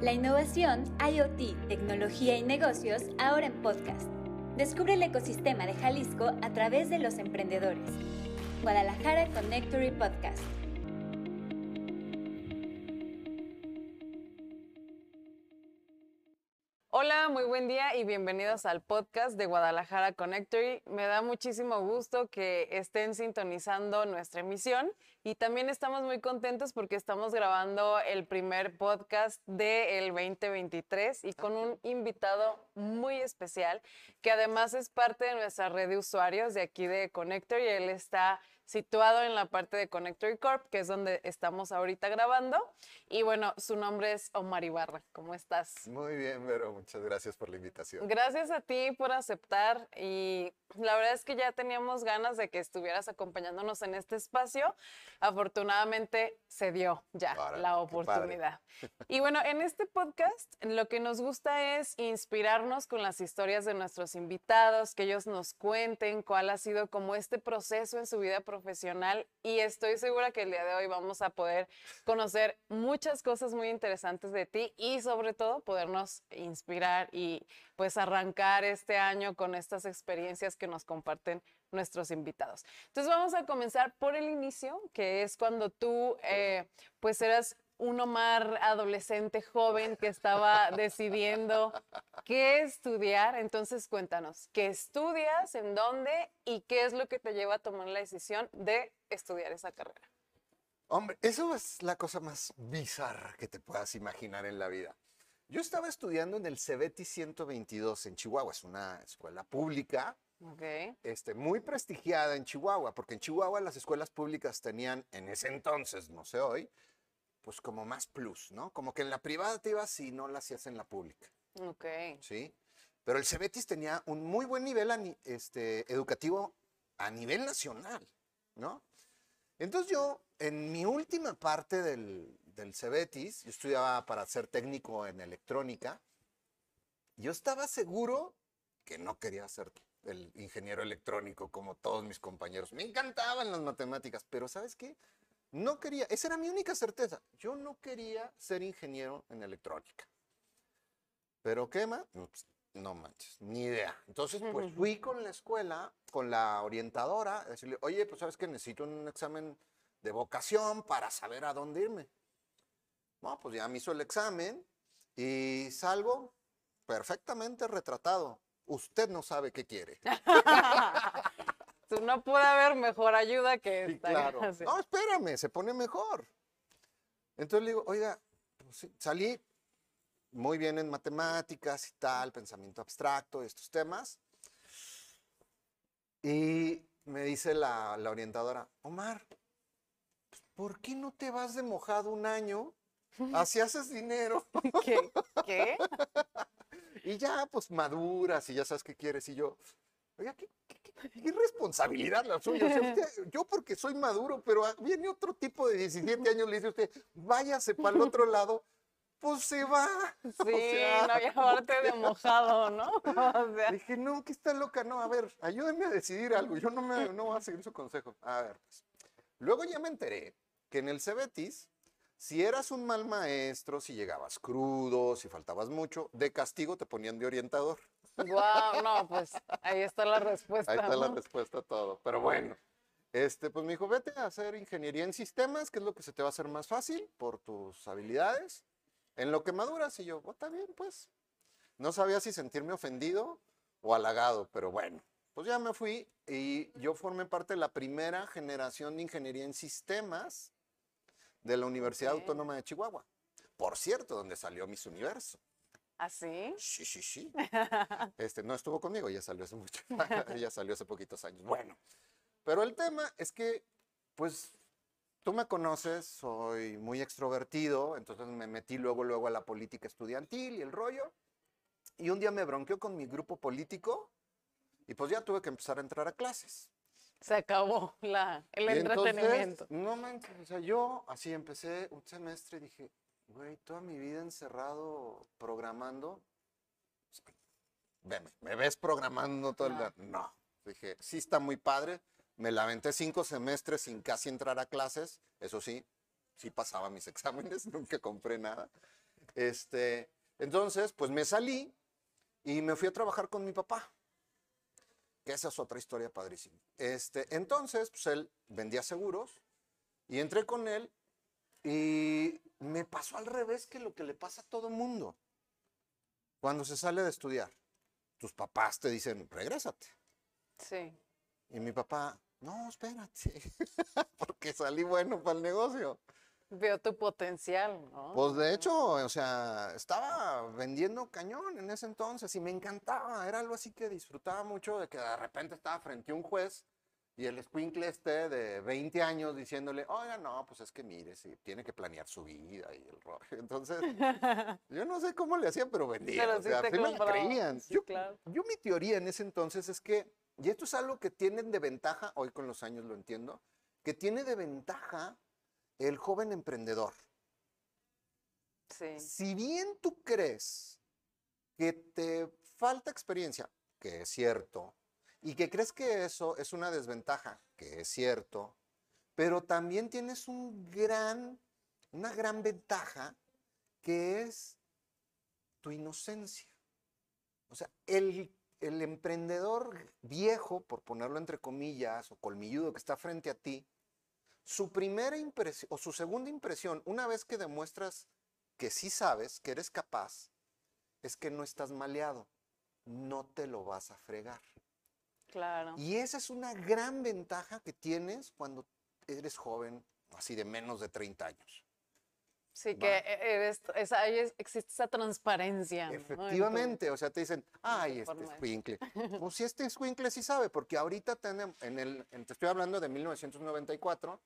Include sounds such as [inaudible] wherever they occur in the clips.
La innovación, IoT, tecnología y negocios ahora en podcast. Descubre el ecosistema de Jalisco a través de los emprendedores. Guadalajara Connectory Podcast. Muy buen día y bienvenidos al podcast de Guadalajara Connectory. Me da muchísimo gusto que estén sintonizando nuestra emisión y también estamos muy contentos porque estamos grabando el primer podcast del 2023 y con un invitado muy especial que además es parte de nuestra red de usuarios de aquí de Connectory. Él está situado en la parte de Connectory Corp, que es donde estamos ahorita grabando. Y bueno, su nombre es Omar Ibarra. ¿Cómo estás? Muy bien, Vero. Muchas gracias por la invitación. Gracias a ti por aceptar y la verdad es que ya teníamos ganas de que estuvieras acompañándonos en este espacio. Afortunadamente se dio ya la oportunidad. Y bueno, en este podcast lo que nos gusta es inspirarnos con las historias de nuestros invitados, que ellos nos cuenten cuál ha sido como este proceso en su vida profesional y estoy segura que el día de hoy vamos a poder conocer muchas cosas muy interesantes de ti y sobre todo podernos inspirar y pues arrancar este año con estas experiencias que nos comparten nuestros invitados. Entonces vamos a comenzar por el inicio, que es cuando tú eh, pues eras un Omar adolescente joven que estaba decidiendo qué estudiar. Entonces cuéntanos, ¿qué estudias? ¿En dónde? ¿Y qué es lo que te lleva a tomar la decisión de estudiar esa carrera? Hombre, eso es la cosa más bizarra que te puedas imaginar en la vida. Yo estaba estudiando en el CEBETI 122 en Chihuahua, es una escuela pública, este, muy prestigiada en Chihuahua, porque en Chihuahua las escuelas públicas tenían en ese entonces, no sé hoy, pues como más plus, ¿no? Como que en la privada te ibas y no la hacías en la pública. Ok. Sí. Pero el Cebetis tenía un muy buen nivel este, educativo a nivel nacional, ¿no? Entonces yo, en mi última parte del, del Cebetis, yo estudiaba para ser técnico en electrónica, yo estaba seguro que no quería ser el ingeniero electrónico como todos mis compañeros. Me encantaban las matemáticas, pero ¿sabes qué? No quería, esa era mi única certeza. Yo no quería ser ingeniero en electrónica. Pero ¿qué más? Pues, no manches, ni idea. Entonces, pues fui con la escuela, con la orientadora, a decirle, oye, pues sabes que necesito un examen de vocación para saber a dónde irme. No, pues ya me hizo el examen y salgo perfectamente retratado. Usted no sabe qué quiere. [laughs] no puede haber mejor ayuda que esta. claro. [laughs] No, espérame, se pone mejor. Entonces le digo, oiga, pues salí muy bien en matemáticas y tal, pensamiento abstracto, estos temas. Y me dice la, orientadora, Omar, pues, ¿por qué no te vas de mojado un año? Así haces dinero. [laughs] ¿Qué? ¿Qué? [laughs] y ya, pues maduras y ya sabes qué quieres. Y yo, oiga, ¿qué, qué responsabilidad la suya. yo porque soy maduro, pero viene otro tipo de 17 años, le dice a usted, váyase para el otro lado, pues se va. [laughs] Sí, no llevarte de mojado, ¿no? [laughs] Dije, no, que está loca, no, a ver, ayúdenme a decidir algo, yo no, me, no voy a seguir su consejo. A ver, pues. Luego ya me enteré que en el Cebetis, si eras un mal maestro, si llegabas crudo, si faltabas mucho, de castigo te ponían de orientador. Wow, no, pues ahí está la respuesta. Ahí está la respuesta a todo. Pero bueno, este, pues me dijo, vete a hacer ingeniería en sistemas, que es lo que se te va a hacer más fácil por tus habilidades. En lo que maduras, y yo, oh, está bien, pues. No sabía si sentirme ofendido o halagado, pero bueno, pues ya me fui y yo formé parte de la primera generación de ingeniería en sistemas de la Universidad Autónoma de Chihuahua. Por cierto, donde salió Miss Universo. ¿Ah, sí? Sí, sí, sí. [laughs] Este, no estuvo conmigo, ya salió hace mucho. [laughs] [laughs] ya salió hace poquitos años. Bueno, pero el tema es que, pues, tú me conoces, soy muy extrovertido, entonces me metí luego, luego a la política estudiantil y el rollo. Y un día me bronqueó con mi grupo político y pues ya tuve que empezar a entrar a clases. Se acabó la, el entretenimiento. no manches, o sea, yo así empecé un semestre y dije, güey, toda mi vida encerrado programando. Veme, ¿me ves programando todo el día? No. Dije, sí está muy padre. Me lamenté cinco semestres sin casi entrar a clases. Eso sí, sí pasaba mis [laughs] exámenes, nunca compré nada. Este, entonces, pues me salí y me fui a trabajar con mi papá. Que esa es otra historia padrísima. Este, entonces, pues él vendía seguros y entré con él y me pasó al revés que lo que le pasa a todo mundo cuando se sale de estudiar. Tus papás te dicen, regrésate. Sí. Y mi papá, no, espérate, [laughs] porque salí bueno para el negocio. Veo tu potencial, ¿no? Pues de hecho, o sea, estaba vendiendo cañón en ese entonces y me encantaba. Era algo así que disfrutaba mucho de que de repente estaba frente a un juez y el squinkle este de 20 años diciéndole, oiga, no, pues es que mire, sí, tiene que planear su vida y el rollo. [laughs] Entonces, [laughs] yo no sé cómo le hacían, pero vendía. Pero o sea, te sí me creían. Sí, yo, claro. yo mi teoría en ese entonces es que, y esto es algo que tienen de ventaja, hoy con los años lo entiendo, que tiene de ventaja el joven emprendedor. Sí. Si bien tú crees que te falta experiencia, que es cierto, y que crees que eso es una desventaja, que es cierto, pero también tienes una gran ventaja que es tu inocencia. O sea, el, el emprendedor viejo, por ponerlo entre comillas, o colmilludo que está frente a ti, su primera impresión o su segunda impresión, una vez que demuestras que sí sabes, que eres capaz, es que no estás maleado, no te lo vas a fregar. Claro. Y esa es una gran ventaja que tienes cuando eres joven, así de menos de 30 años. Sí, Va. que e- eres, esa, existe esa transparencia. Efectivamente, o sea, te dicen, ay, este escuincle. [laughs] Pues si este escuincle sí sabe, porque ahorita tenemos, en el, en- te estoy hablando de 1994,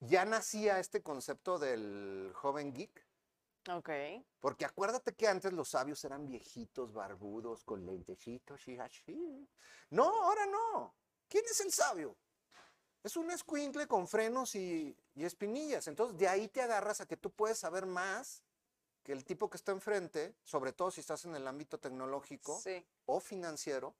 ya nacía este concepto del joven geek. Ok. Porque acuérdate que antes los sabios eran viejitos, barbudos, con lentecitos y así. No, ahora no. ¿Quién es el sabio? Es un escuincle con frenos y, y espinillas. Entonces, de ahí te agarras a que tú puedes saber más que el tipo que está enfrente, sobre todo si estás en el ámbito tecnológico Sí. o financiero.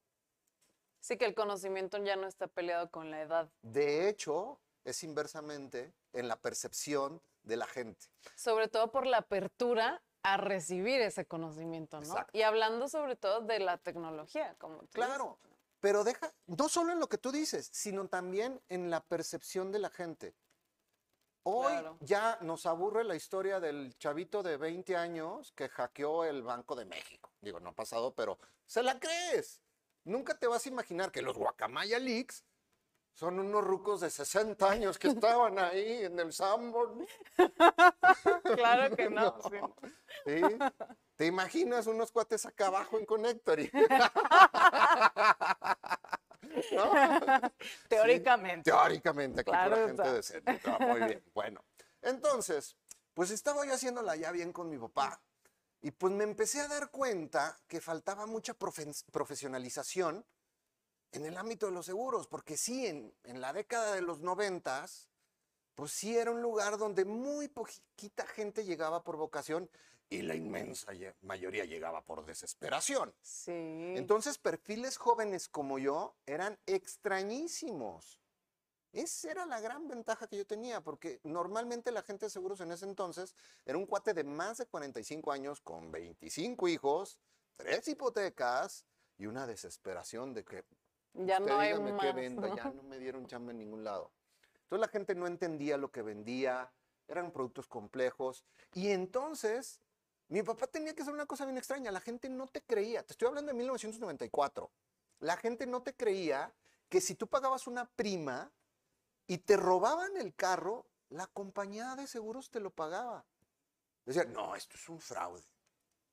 Sí, que el conocimiento ya no está peleado con la edad. De hecho, es inversamente en la percepción de la gente. Sobre todo por la apertura a recibir ese conocimiento, ¿no? Exacto. Y hablando sobre todo de la tecnología, como tú Claro, pero deja, no solo en lo que tú dices, sino también en la percepción de la gente. Hoy Claro. ya nos aburre la historia del chavito de 20 años que hackeó el Banco de México. Digo, no ha pasado, pero se la crees. Nunca te vas a imaginar que los Guacamaya Leaks son unos rucos de 60 años que estaban ahí en el Sanborn. [laughs] Claro que no. No. sí. ¿sí? ¿Te imaginas unos cuates acá abajo en Connectory? [laughs] ¿No? Teóricamente. Teóricamente, aquí Claro la gente está. decente. Muy bien. Bueno, entonces, pues estaba yo haciéndola ya bien con mi papá. Y pues me empecé a dar cuenta que faltaba mucha profesionalización en el ámbito de los seguros, porque sí, en, en la década de los noventas, pues sí era un lugar donde muy poquita gente llegaba por vocación y la inmensa mayoría llegaba por desesperación. Sí. Entonces, perfiles jóvenes como yo eran extrañísimos. Esa era la gran ventaja que yo tenía, porque normalmente la gente de seguros en ese entonces era un cuate de más de 45 años con 25 hijos, tres hipotecas y una desesperación de que ya usted no hay dígame más. qué venda, ¿no? ya no me dieron chamba en ningún lado. Entonces la gente no entendía lo que vendía, eran productos complejos. Y entonces mi papá tenía que hacer una cosa bien extraña, la gente no te creía, te estoy hablando de 1994, la gente no te creía que si tú pagabas una prima y te robaban el carro, la compañía de seguros te lo pagaba. Decían, no, esto es un fraude.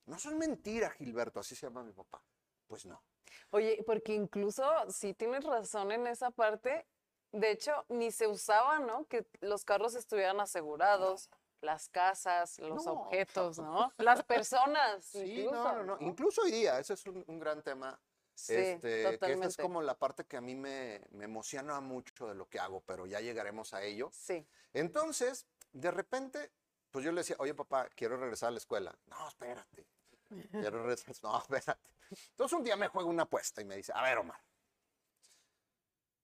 No, eso es mentira, Gilberto, así se llama mi papá. Pues no. Oye, porque incluso sí tienes razón en esa parte. De hecho, ni se usaba, ¿no? Que los carros estuvieran asegurados, las casas, los No. objetos, ¿no? Las personas. Sí, incluso, no, no, no. Incluso hoy día, ese es un, un gran tema. Sí, este, que esta es totalmente. como la parte que a mí me, me emociona mucho de lo que hago, pero ya llegaremos a ello. Sí. Entonces, de repente, pues yo le decía, oye papá, quiero regresar a la escuela. No, espérate. Quiero regresar. No, [laughs] espérate. Entonces un día me juega una apuesta y me dice, a ver, Omar,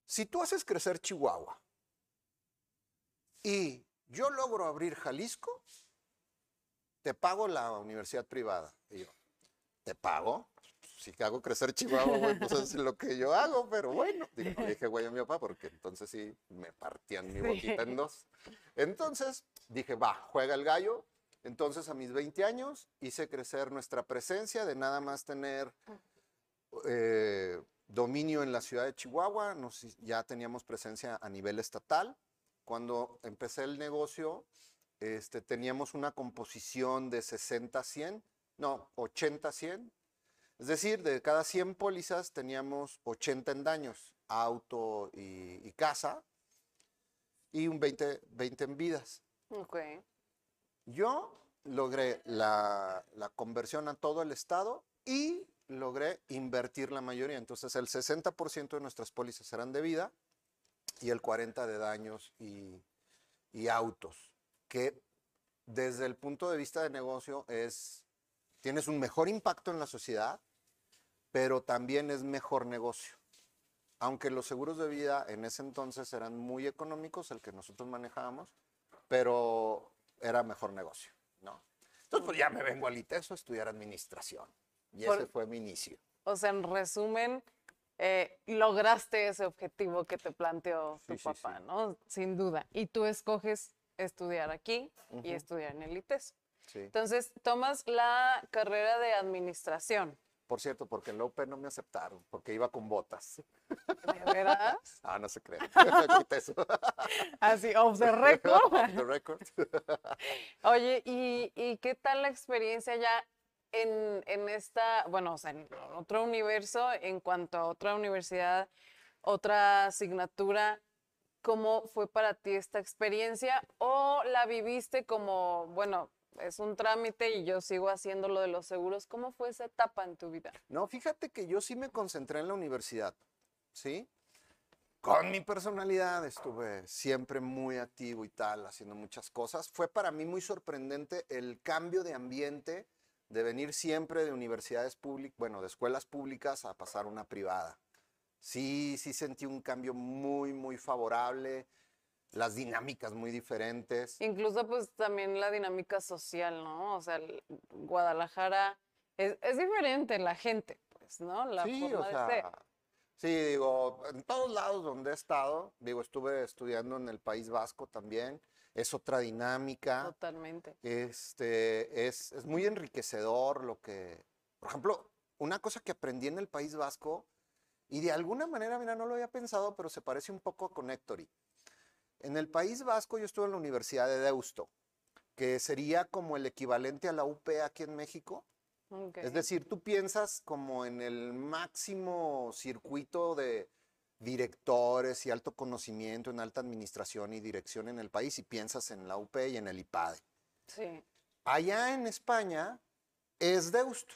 si tú haces crecer Chihuahua y yo logro abrir Jalisco, te pago la universidad privada. Y yo, ¿te pago? Si hago crecer Chihuahua, güey, pues es lo que yo hago, pero bueno. Digo, dije, güey, a mi papá, porque entonces sí me partían mi boquita en dos. Entonces dije, va, juega el gallo. Entonces a mis 20 años hice crecer nuestra presencia de nada más tener eh, dominio en la ciudad de Chihuahua. ya teníamos presencia a nivel estatal. Cuando empecé el negocio, este, teníamos una composición de 60-100, no, 80-100. Es decir, de cada 100 pólizas teníamos 80 en daños, auto y, casa, y un 20, 20 en vidas. Okay. Yo logré la, la, conversión a todo el estado y logré invertir la mayoría. Entonces el 60% de nuestras pólizas eran de vida y el 40% de daños y, y autos, que desde el punto de vista de negocio es, tienes un mejor impacto en la sociedad, pero también es mejor negocio. Aunque los seguros de vida en ese entonces eran muy económicos, el que nosotros manejábamos, pero era mejor negocio, ¿no? Entonces, pues ya me vengo al ITESO a estudiar administración. Y ese fue mi inicio. O sea, en resumen, eh, lograste ese objetivo que te planteó tu papá, ¿no? Sin duda. Y tú escoges estudiar aquí y estudiar en el ITESO. Entonces, tomas la carrera de administración. Por cierto, porque en la UP no me aceptaron, porque iba con botas. ¿De verdad? [laughs] ah, no se cree. [laughs] [laughs] Así, off the record. off the record. Oye, ¿y, qué tal la experiencia ya en, en esta, bueno, o sea, en otro universo, en cuanto a otra universidad, otra asignatura? ¿Cómo fue para ti esta experiencia? ¿O la viviste como, bueno, es un trámite y yo sigo haciendo lo de los seguros. ¿Cómo fue esa etapa en tu vida? No, fíjate que yo sí me concentré en la universidad, ¿sí? Con mi personalidad estuve siempre muy activo y tal, haciendo muchas cosas. Fue para mí muy sorprendente el cambio de ambiente de venir siempre de universidades públicas, bueno, de escuelas públicas a pasar una privada. Sí, sí sentí un cambio muy, muy favorable las dinámicas muy diferentes. Incluso pues también la dinámica social, ¿no? O sea, Guadalajara es, diferente la gente, pues, ¿no? La sí, forma o sea, Sí, digo, en todos lados donde he estado, digo, estuve estudiando en el País Vasco también, es otra dinámica. Totalmente. Este, es, es muy enriquecedor lo que, por ejemplo, una cosa que aprendí en el País Vasco, y de alguna manera, mira, no lo había pensado, pero se parece un poco a Connectory. En el País Vasco yo estuve en la Universidad de Deusto, que sería como el equivalente a la UP aquí en México. Es decir, tú piensas como en el máximo circuito de directores y alto conocimiento en alta administración y dirección en el país y piensas en la UP y en el IPADE. Sí. Allá en España es Deusto.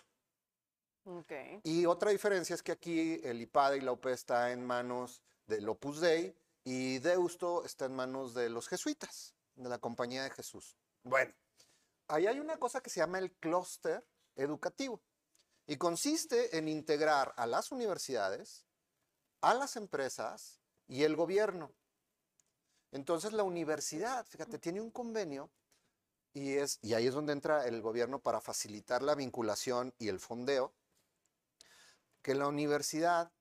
Okay. Y otra diferencia es que aquí el IPADE y la UP está en manos del Opus Dei y Deusto está en manos de los jesuitas, de la Compañía de Jesús. Bueno, ahí hay una cosa que se llama el clúster educativo y consiste en integrar a las universidades, a las empresas y el gobierno. Entonces la universidad, fíjate, tiene un convenio y, es, y ahí es donde entra el gobierno para facilitar la vinculación y el fondeo, que la universidad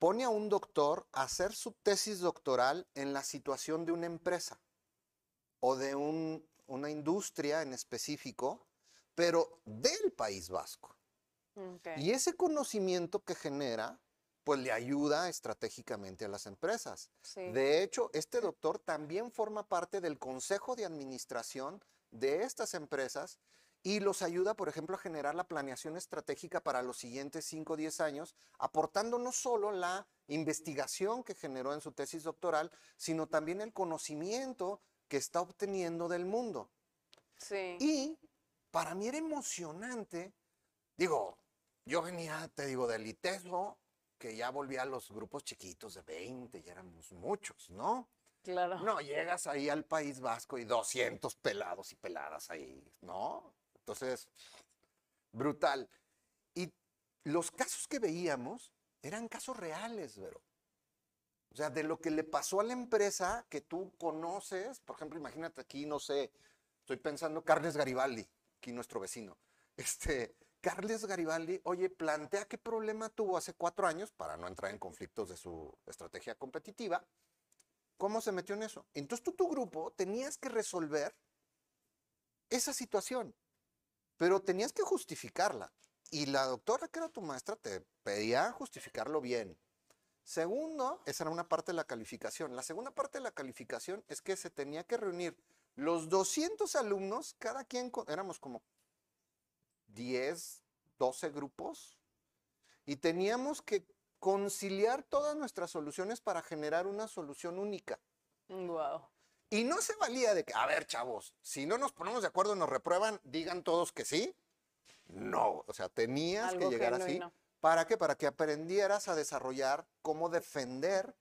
pone a un doctor a hacer su tesis doctoral en la situación de una empresa o de una industria en específico, pero del País Vasco. Y ese conocimiento que genera, pues le ayuda estratégicamente a las empresas. De hecho, este doctor también forma parte del consejo de administración de estas empresas y los ayuda, por ejemplo, a generar la planeación estratégica para los siguientes 5 o 10 años, aportando no solo la investigación que generó en su tesis doctoral, sino también el conocimiento que está obteniendo del mundo. Sí. Y para mí era emocionante, digo, yo venía, te digo, del ITESO, que ya volvía a los grupos chiquitos de 20, ya éramos muchos, ¿no? Claro. No, llegas ahí al País Vasco y 200 pelados y peladas ahí, ¿no? Entonces, brutal. Y los casos que veíamos eran casos reales, pero. O sea, de lo que le pasó a la empresa que tú conoces, por ejemplo, imagínate aquí, no sé, estoy pensando Carnes Garibaldi, aquí nuestro vecino. Este, Carles Garibaldi, oye, plantea qué problema tuvo hace cuatro años, para no entrar en conflictos de su estrategia competitiva, cómo se metió en eso. Entonces tú, tu grupo, tenías que resolver esa situación, pero tenías que justificarla. Y la doctora, que era tu maestra, te pedía justificarlo bien. Segundo, esa era una parte de la calificación. La segunda parte de la calificación es que se tenía que reunir los 200 alumnos, cada quien, éramos como 10, 12 grupos, y teníamos que conciliar todas nuestras soluciones para generar una solución única. Wow. Y no se valía de que, a ver, chavos, si no nos ponemos de acuerdo y nos reprueban, digan todos que sí. No, o sea, tenías que llegar así. ¿Para qué? Para que aprendieras a desarrollar cómo defender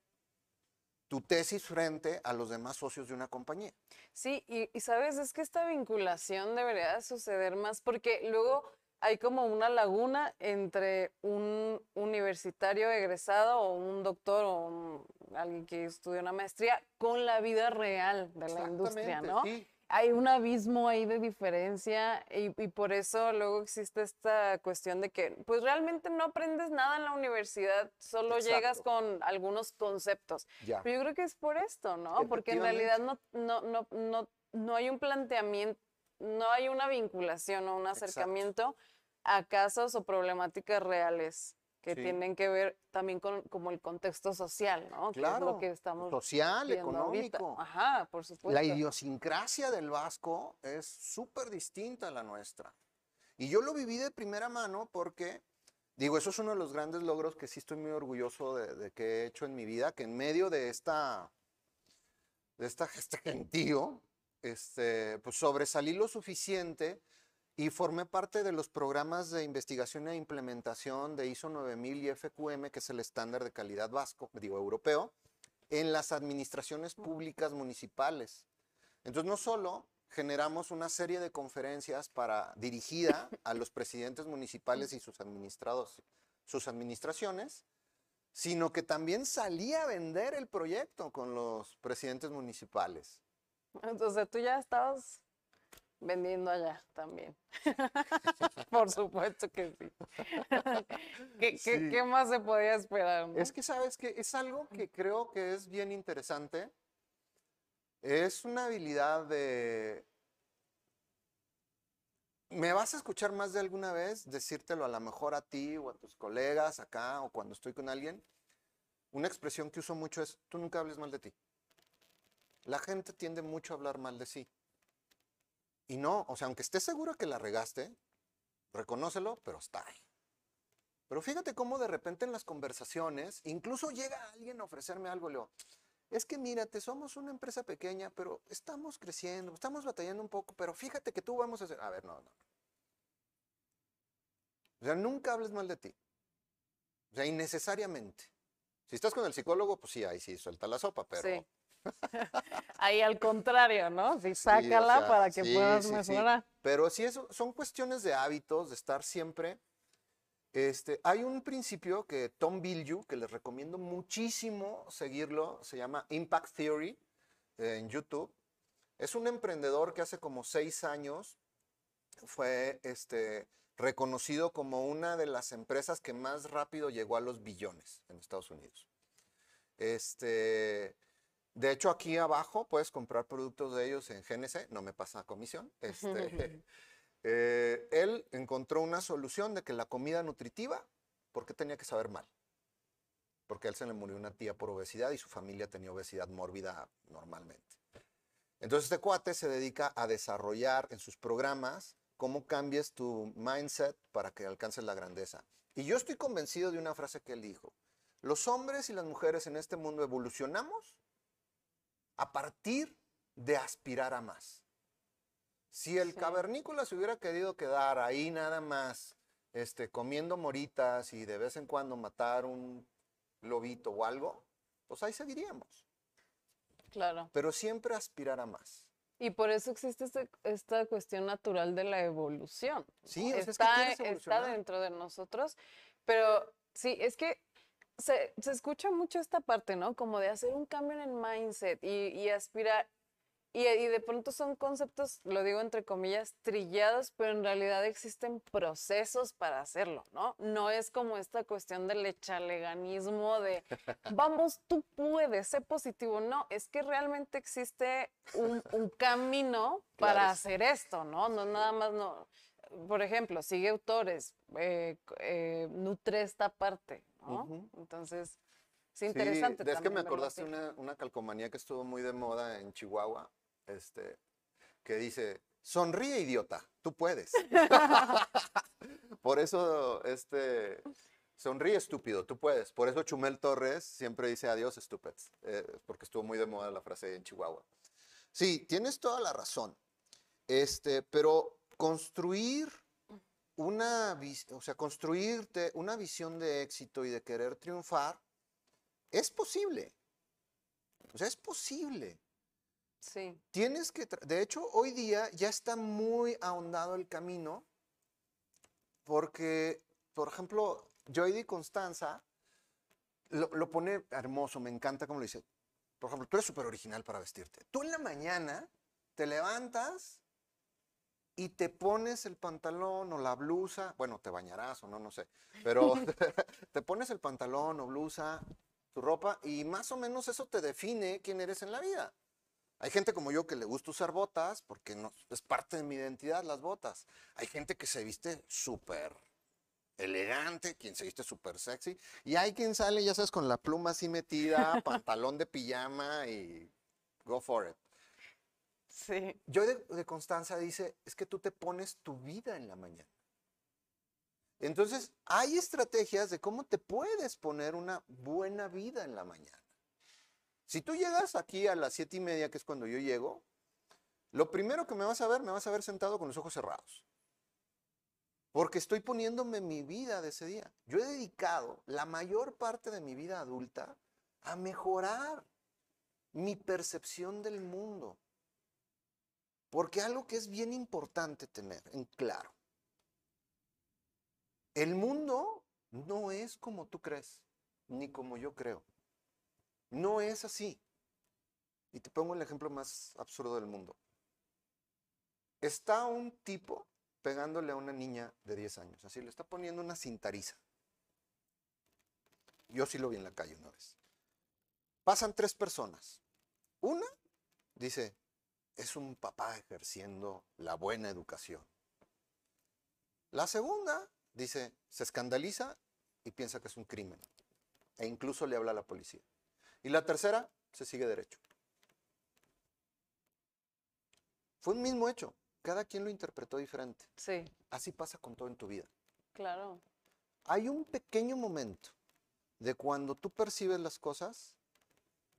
tu tesis frente a los demás socios de una compañía. Sí, y, y sabes, es que esta vinculación debería suceder más porque luego hay como una laguna entre un universitario egresado o un doctor o alguien que estudia una maestría con la vida real de la industria, ¿no? Hay un abismo ahí de diferencia y, por eso luego existe esta cuestión de que pues realmente no aprendes nada en la universidad, solo llegas con algunos conceptos. Pero yo creo que es por esto, ¿no? Porque en realidad no, no, no, no, no hay un planteamiento no hay una vinculación o un acercamiento a casos o problemáticas reales que tienen que ver también con como el contexto social, ¿no? Claro, lo que estamos social, económico. Ajá, por supuesto. La idiosincrasia del vasco es súper distinta a la nuestra. Y yo lo viví de primera mano porque, digo, eso es uno de los grandes logros que sí estoy muy orgulloso de, que he hecho en mi vida, que en medio de esta, de esta, este [laughs] gentío, este, pues sobresalí lo suficiente y formé parte de los programas de investigación e implementación de ISO 9000 y FQM, que es el estándar de calidad vasco, digo europeo, en las administraciones públicas municipales. Entonces, no solo generamos una serie de conferencias para dirigida a los presidentes municipales y sus administrados, sus administraciones, sino que también salía a vender el proyecto con los presidentes municipales. Entonces tú ya estabas vendiendo allá también. [laughs] Por supuesto que [laughs] sí. ¿Qué, más se podía esperar? Es que sabes que es algo que creo que es bien interesante. Es una habilidad de... Me vas a escuchar más de alguna vez decírtelo a lo mejor a ti o a tus colegas acá o cuando estoy con alguien. Una expresión que uso mucho es, tú nunca hables mal de ti. La gente tiende mucho a hablar mal de sí. Y no, o sea, aunque estés seguro que la regaste, reconócelo, pero está ahí. Pero fíjate cómo de repente en las conversaciones, incluso llega alguien a ofrecerme algo, Leo. Es que mírate, somos una empresa pequeña, pero estamos creciendo, estamos batallando un poco, pero fíjate que tú vamos a hacer. A ver, no, no. O sea, nunca hables mal de ti. O sea, innecesariamente. Si estás con el psicólogo, pues sí, ahí sí suelta la sopa, pero [laughs] Ahí al contrario, ¿no? Sí, sácala para que puedas mejorar. Pero sí, eso son cuestiones de hábitos, de estar siempre. Este, hay un principio que Tom Bilju, que les recomiendo muchísimo seguirlo, se llama Impact Theory eh, en YouTube. Es un emprendedor que hace como seis años fue este, reconocido como una de las empresas que más rápido llegó a los billones en Estados Unidos. Este, de hecho, aquí abajo puedes comprar productos de ellos en GNC, no me pasa comisión. [laughs] Este, [laughs] eh, él encontró una solución de que la comida nutritiva, ¿por qué tenía que saber mal? Porque a él se le murió una tía por obesidad y su familia tenía obesidad mórbida normalmente. Entonces este cuate se dedica a desarrollar en sus programas cómo cambies tu mindset para que alcances la grandeza. Y yo estoy convencido de una frase que él dijo. Los hombres y las mujeres en este mundo evolucionamos a partir de aspirar a más. Si el cavernícola se hubiera querido quedar ahí nada más, este, comiendo moritas y de vez en cuando matar un lobito o algo, pues ahí seguiríamos. Claro. Pero siempre aspirar a más. Y por eso existe este, esta cuestión natural de la evolución. Sí, está, está dentro de nosotros, pero sí, es que se, se, escucha mucho esta parte, ¿no? Como de hacer un cambio en el mindset y, y, aspirar. Y, de pronto son conceptos, lo digo entre comillas, trillados, pero en realidad existen procesos para hacerlo, ¿no? No es como esta cuestión del echaleganismo de, vamos, tú puedes, sé positivo. No, es que realmente existe un, camino [laughs] para hacer esto, ¿no? No nada más, no. Por ejemplo, sigue autores, eh, eh, nutre esta parte, ¿no? Entonces, es interesante. Sí, es que me acordaste una, una calcomanía que estuvo muy de moda en Chihuahua, este, que dice, sonríe idiota, tú puedes. [laughs] Por eso, este, sonríe estúpido, tú puedes. Por eso Chumel Torres siempre dice adiós estúpidos, eh, porque estuvo muy de moda la frase en Chihuahua. Sí, tienes toda la razón. Este, pero construir una, o sea, construirte una visión de éxito y de querer triunfar es posible. O sea, es posible. Sí. Tienes que, de hecho, hoy día ya está muy ahondado el camino porque, por ejemplo, Joy Constanza lo, lo, pone hermoso, me encanta como lo dice. Por ejemplo, tú eres súper original para vestirte. Tú en la mañana te levantas y te pones el pantalón o la blusa, bueno, te bañarás o no, no sé, pero [laughs] [laughs] te pones el pantalón o blusa, tu ropa y más o menos eso te define quién eres en la vida. Hay gente como yo que le gusta usar botas porque no, es parte de mi identidad las botas. Hay gente que se viste súper elegante, quien se viste súper sexy. Y hay quien sale, ya sabes, con la pluma así metida, [laughs] pantalón de pijama y go for it. Sí. Yo de, Constanza dice, es que tú te pones tu vida en la mañana. Entonces, hay estrategias de cómo te puedes poner una buena vida en la mañana. Si tú llegas aquí a las siete y media, que es cuando yo llego, lo primero que me vas a ver, me vas a ver sentado con los ojos cerrados. Porque estoy poniéndome mi vida de ese día. Yo he dedicado la mayor parte de mi vida adulta a mejorar mi percepción del mundo. Porque algo que es bien importante tener en claro. El mundo no es como tú crees, ni como yo creo. No es así. Y te pongo el ejemplo más absurdo del mundo. Está un tipo pegándole a una niña de 10 años, así le está poniendo una cintariza. Yo sí lo vi en la calle una vez. Pasan tres personas. Una dice, es un papá ejerciendo la buena educación. La segunda dice, se escandaliza y piensa que es un crimen. E incluso le habla a la policía. Y la tercera, se sigue derecho. Fue un mismo hecho. Cada quien lo interpretó diferente. Sí. Así pasa con todo en tu vida. Claro. Hay un pequeño momento de cuando tú percibes las cosas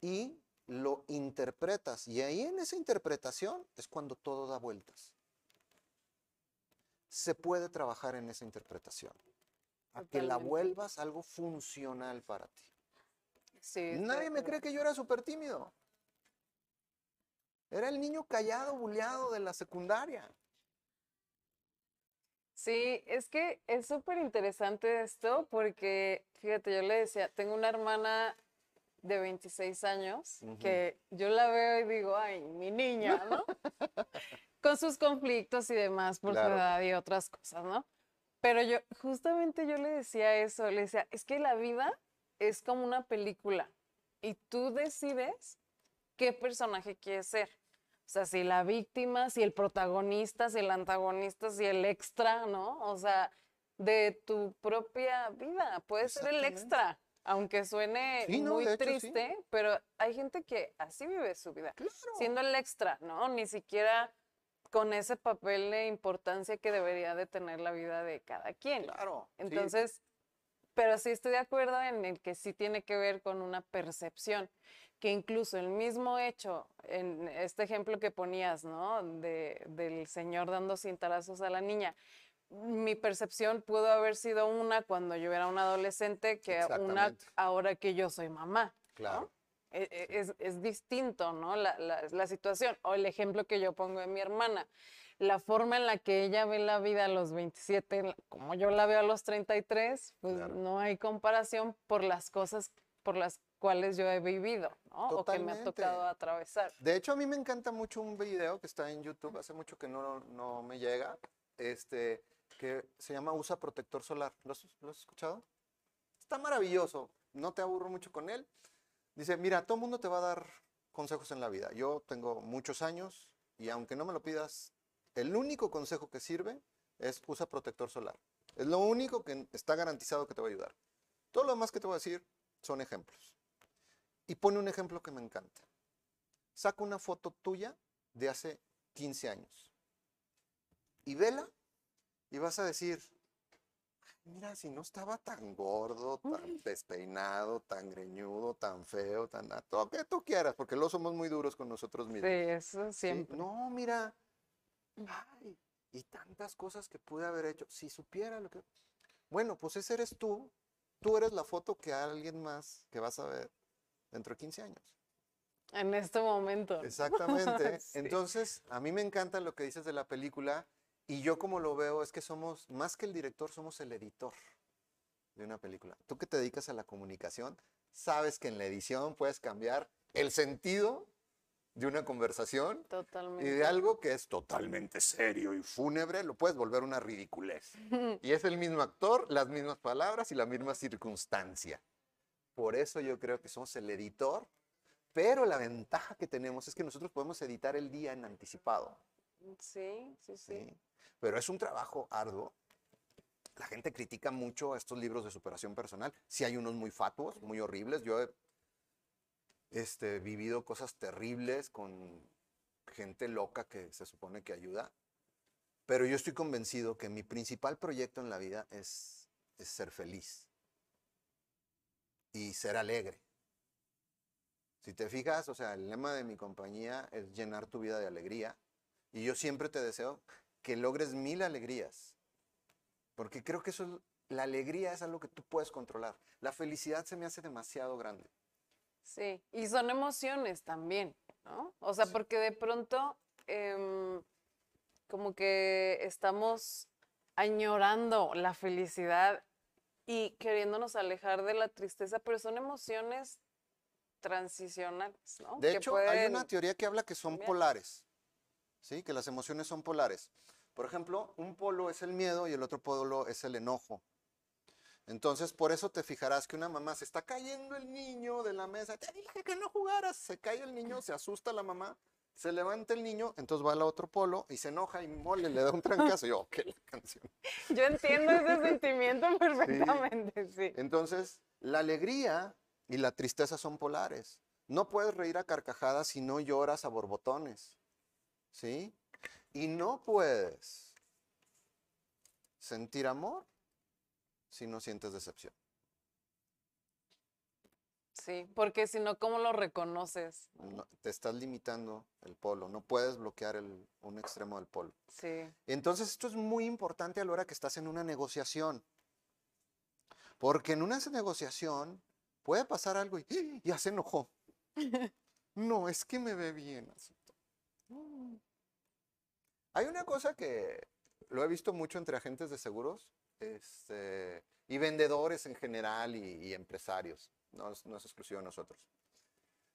y lo interpretas. Y ahí en esa interpretación es cuando todo da vueltas. Se puede trabajar en esa interpretación. A que la vuelvas algo funcional para ti. Nadie me cree que yo era súper tímido. Era el niño callado, buleado de la secundaria. Sí, es que es súper interesante esto porque, fíjate, yo le decía, tengo una hermana de 26 años que yo la veo y digo, ay, mi niña, ¿no? [laughs] Con sus conflictos y demás por su edad y otras cosas, ¿no? Pero yo, justamente yo le decía eso, le decía, es que la vida es como una película y tú decides qué personaje quieres ser. O sea, si la víctima, si el protagonista, si el antagonista, si el extra, ¿no? O sea, de tu propia vida. Puede ser el extra, aunque suene muy triste, pero hay gente que así vive su vida, siendo el extra, ¿no? Ni siquiera con ese papel de importancia que debería de tener la vida de cada quien. Claro. Entonces, pero sí estoy de acuerdo en el que sí tiene que ver con una percepción, que incluso el mismo hecho, en este ejemplo que ponías, ¿no? De, del señor dando cintarazos a la niña, mi percepción pudo haber sido una cuando yo era un adolescente que una ahora que yo soy mamá. Claro. E, e, es, es, distinto, ¿no? La, la, la, situación. O el ejemplo que yo pongo de mi hermana la forma en la que ella ve la vida a los 27, como yo la veo a los 33, pues no hay comparación por las cosas por las cuales yo he vivido, ¿no? O que me ha tocado atravesar. De hecho, a mí me encanta mucho un video que está en YouTube, hace mucho que no, no me llega, este, que se llama Usa Protector Solar. ¿Lo has, ¿Lo has escuchado? Está maravilloso, no te aburro mucho con él. Dice, mira, todo mundo te va a dar consejos en la vida. Yo tengo muchos años y aunque no me lo pidas, el único consejo que sirve es usa protector solar. Es lo único que está garantizado que te va a ayudar. Todo lo demás que te voy a decir son ejemplos. Y pone un ejemplo que me encanta. Saca una foto tuya de hace 15 años. Y vela y vas a decir, mira, si no estaba tan gordo, tan despeinado, tan greñudo, tan feo, tan... Todo que tú quieras, porque luego somos muy duros con nosotros mismos. Sí, eso siempre. No, mira, ay, y tantas cosas que pude haber hecho. Si supiera lo que... Bueno, pues ese eres tú. Tú eres la foto que alguien más que vas a ver dentro de 15 años. En este momento. Exactamente. [laughs] Entonces, a mí me encanta lo que dices de la película y yo como lo veo es que somos, más que el director, somos el editor de una película. Tú que te dedicas a la comunicación, sabes que en la edición puedes cambiar el sentido de una conversación totalmente. y de algo que es totalmente serio y fúnebre, lo puedes volver una ridiculez. [laughs] y es el mismo actor, las mismas palabras y la misma circunstancia. Por eso yo creo que somos el editor, pero la ventaja que tenemos es que nosotros podemos editar el día en anticipado. Sí, sí, sí. Pero es un trabajo arduo. La gente critica mucho estos libros de superación personal. Sí hay unos muy fatuos, muy horribles. Yo he este, vivido cosas terribles con gente loca que se supone que ayuda. Pero yo estoy convencido que mi principal proyecto en la vida es, es ser feliz y ser alegre. Si te fijas, o sea, el lema de mi compañía es llenar tu vida de alegría. Y yo siempre te deseo que logres mil alegrías. Porque creo que eso la alegría es algo que tú puedes controlar. La felicidad se me hace demasiado grande. Sí, y son emociones también, ¿no? O sea, porque de pronto em, como que estamos añorando la felicidad y queriéndonos alejar de la tristeza, pero son emociones transicionales, ¿no? De hecho, hay una teoría que habla que son polares, ¿sí? Que las emociones son polares. Por ejemplo, un polo es el miedo y el otro polo es el enojo. Entonces, por eso te fijarás que una mamá se está cayendo el niño de la mesa. Te dije que no jugaras. Se cae el niño, se asusta la mamá, se levanta el niño, entonces va al otro polo y se enoja y mole, le da un trancazo. yo, qué la canción. [laughs] Yo entiendo ese sentimiento [laughs] perfectamente, sí. Entonces, la alegría y la tristeza son polares. No puedes reír a carcajadas si no lloras a borbotones. ¿Sí? Y no puedes sentir amor si no sientes decepción. Sí, porque si no, ¿cómo lo reconoces? te estás limitando el polo, no puedes bloquear el, un extremo del polo. Sí. Entonces, esto es muy importante a la hora que estás en una negociación. Porque en una negociación puede pasar algo y ¡ah! ya se enojó. [laughs] no, es que me ve bien. Hay una cosa que lo he visto mucho entre agentes de seguros este, y vendedores en general y, empresarios. No es, exclusivo de nosotros.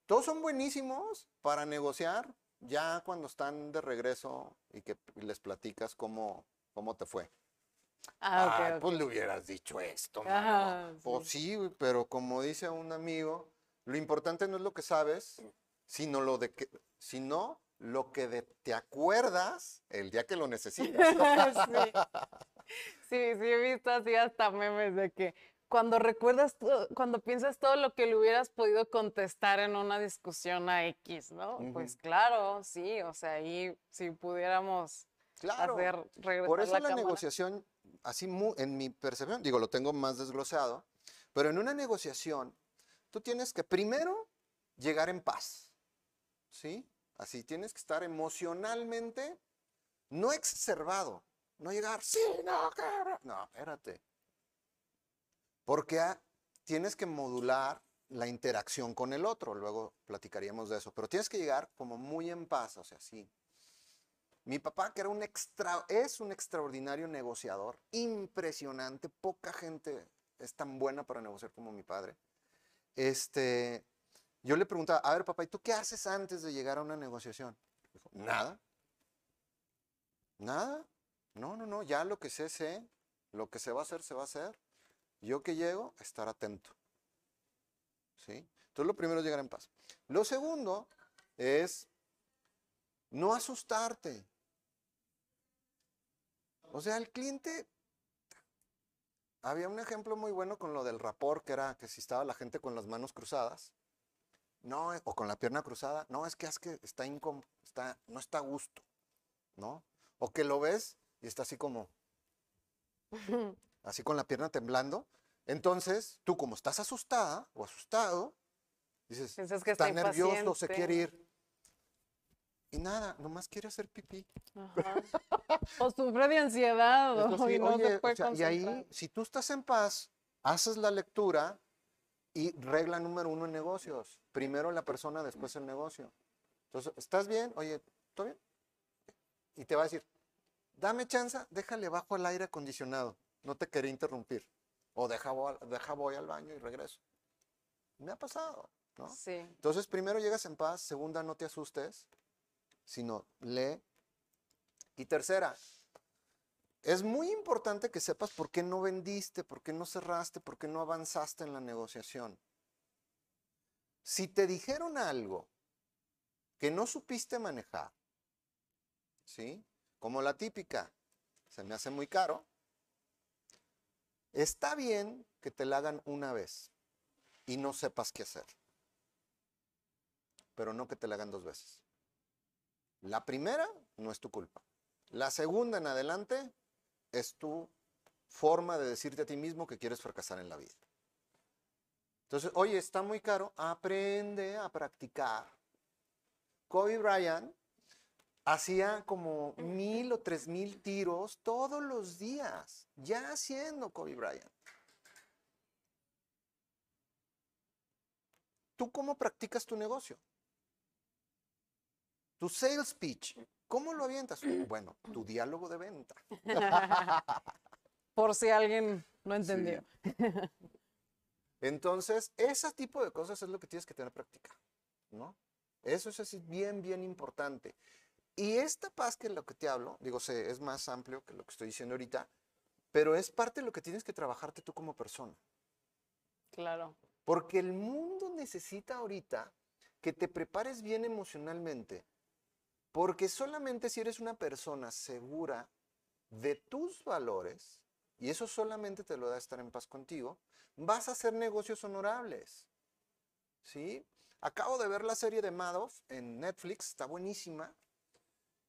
Todos son buenísimos para negociar ya cuando están de regreso y que les platicas cómo, cómo te fue. Ah, Pues le hubieras dicho esto. Pues sí, pero como dice un amigo, lo importante no es lo que sabes, sino lo de que, sino lo que te acuerdas el día que lo [laughs] necesitas. sí. sí, he visto así hasta memes de que cuando recuerdas, cuando piensas todo lo que le hubieras podido contestar en una discusión a X, ¿no? Pues claro, sí, o sea, ahí si pudiéramos hacer regresar Por eso la, negociación, así en mi percepción, digo, lo tengo más desglosado, pero en una negociación, tú tienes que primero llegar en paz, ¿sí? Así tienes que estar emocionalmente no exacerbado, no llegar, sí, no, No, espérate. Porque tienes que modular la interacción con el otro, luego platicaríamos de eso, pero tienes que llegar como muy en paz, o sea, sí. Mi papá, que era un extra, es un extraordinario negociador, impresionante, poca gente es tan buena para negociar como mi padre. este, yo le preguntaba, a ver, papá, ¿y tú qué haces antes de llegar a una negociación? Dijo, nada. Nada. No, no, no, ya lo que sé, sé. Lo que se va a hacer, se va a hacer. Yo que llego, estar atento. ¿Sí? Entonces lo primero es llegar en paz. Lo segundo es no asustarte. O sea, el cliente había un ejemplo muy bueno con lo del rapor, que era que si estaba la gente con las manos cruzadas, no, o con la pierna cruzada, no, es que es que está, está no está a gusto, ¿no? O que lo ves y está así como, [laughs] así con la pierna temblando. Entonces, tú como estás asustada o asustado, dices, que está, nervioso, se quiere ir. Y nada, nomás quiere hacer pipí. [laughs] o sufre de ansiedad. o, y, no y ahí, si tú estás en paz, haces la lectura y regla número uno en negocios. Primero la persona, después el negocio. Entonces, ¿estás bien? Oye, ¿todo bien? Y te va a decir, dame chance, déjale bajo el aire acondicionado. No te quería interrumpir. O deja, deja voy al baño y regreso. Me ha pasado, ¿no? Sí. Entonces, primero llegas en paz. Segunda, no te asustes sino lee. Y tercera, es muy importante que sepas por qué no vendiste, por qué no cerraste, por qué no avanzaste en la negociación. Si te dijeron algo que no supiste manejar, ¿sí? Como la típica, se me hace muy caro, está bien que te la hagan una vez y no sepas qué hacer, pero no que te la hagan dos veces. La primera no es tu culpa. La segunda en adelante es tu forma de decirte a ti mismo que quieres fracasar en la vida. Entonces, oye, está muy caro, aprende a practicar. Kobe Bryant hacía como mil o tres mil tiros todos los días, ya haciendo Kobe Bryant. ¿Tú cómo practicas tu negocio? Tu sales pitch, ¿cómo lo avientas? [clears throat] Bueno, tu diálogo de venta. Por si alguien no entendió. Entonces, ese tipo de cosas es lo que tienes que tener práctica, ¿no? Eso es así bien, bien importante. Y esta paz que es lo que te hablo, digo, sé, es más amplio que lo que estoy diciendo ahorita, pero es parte de lo que tienes que trabajarte tú como persona. Claro. Porque el mundo necesita ahorita que te prepares bien emocionalmente porque solamente si eres una persona segura de tus valores, y eso solamente te lo da estar en paz contigo, vas a hacer negocios honorables. ¿Sí? Acabo de ver la serie de Madoff en Netflix, está buenísima.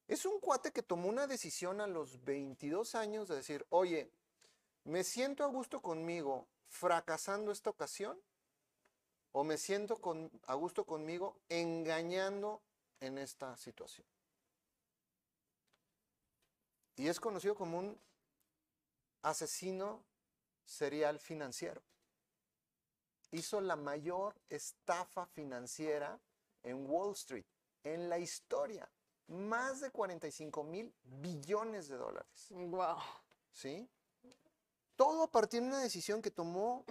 Es un cuate que tomó una decisión a los 22 años de decir, oye, ¿me siento a gusto conmigo fracasando esta ocasión? ¿O me siento a gusto conmigo engañando en esta situación? Y es conocido como un asesino serial financiero. Hizo la mayor estafa financiera en Wall Street en la historia. Más de 45 mil billones de dólares. Wow. ¿Sí? Todo a partir de una decisión que tomó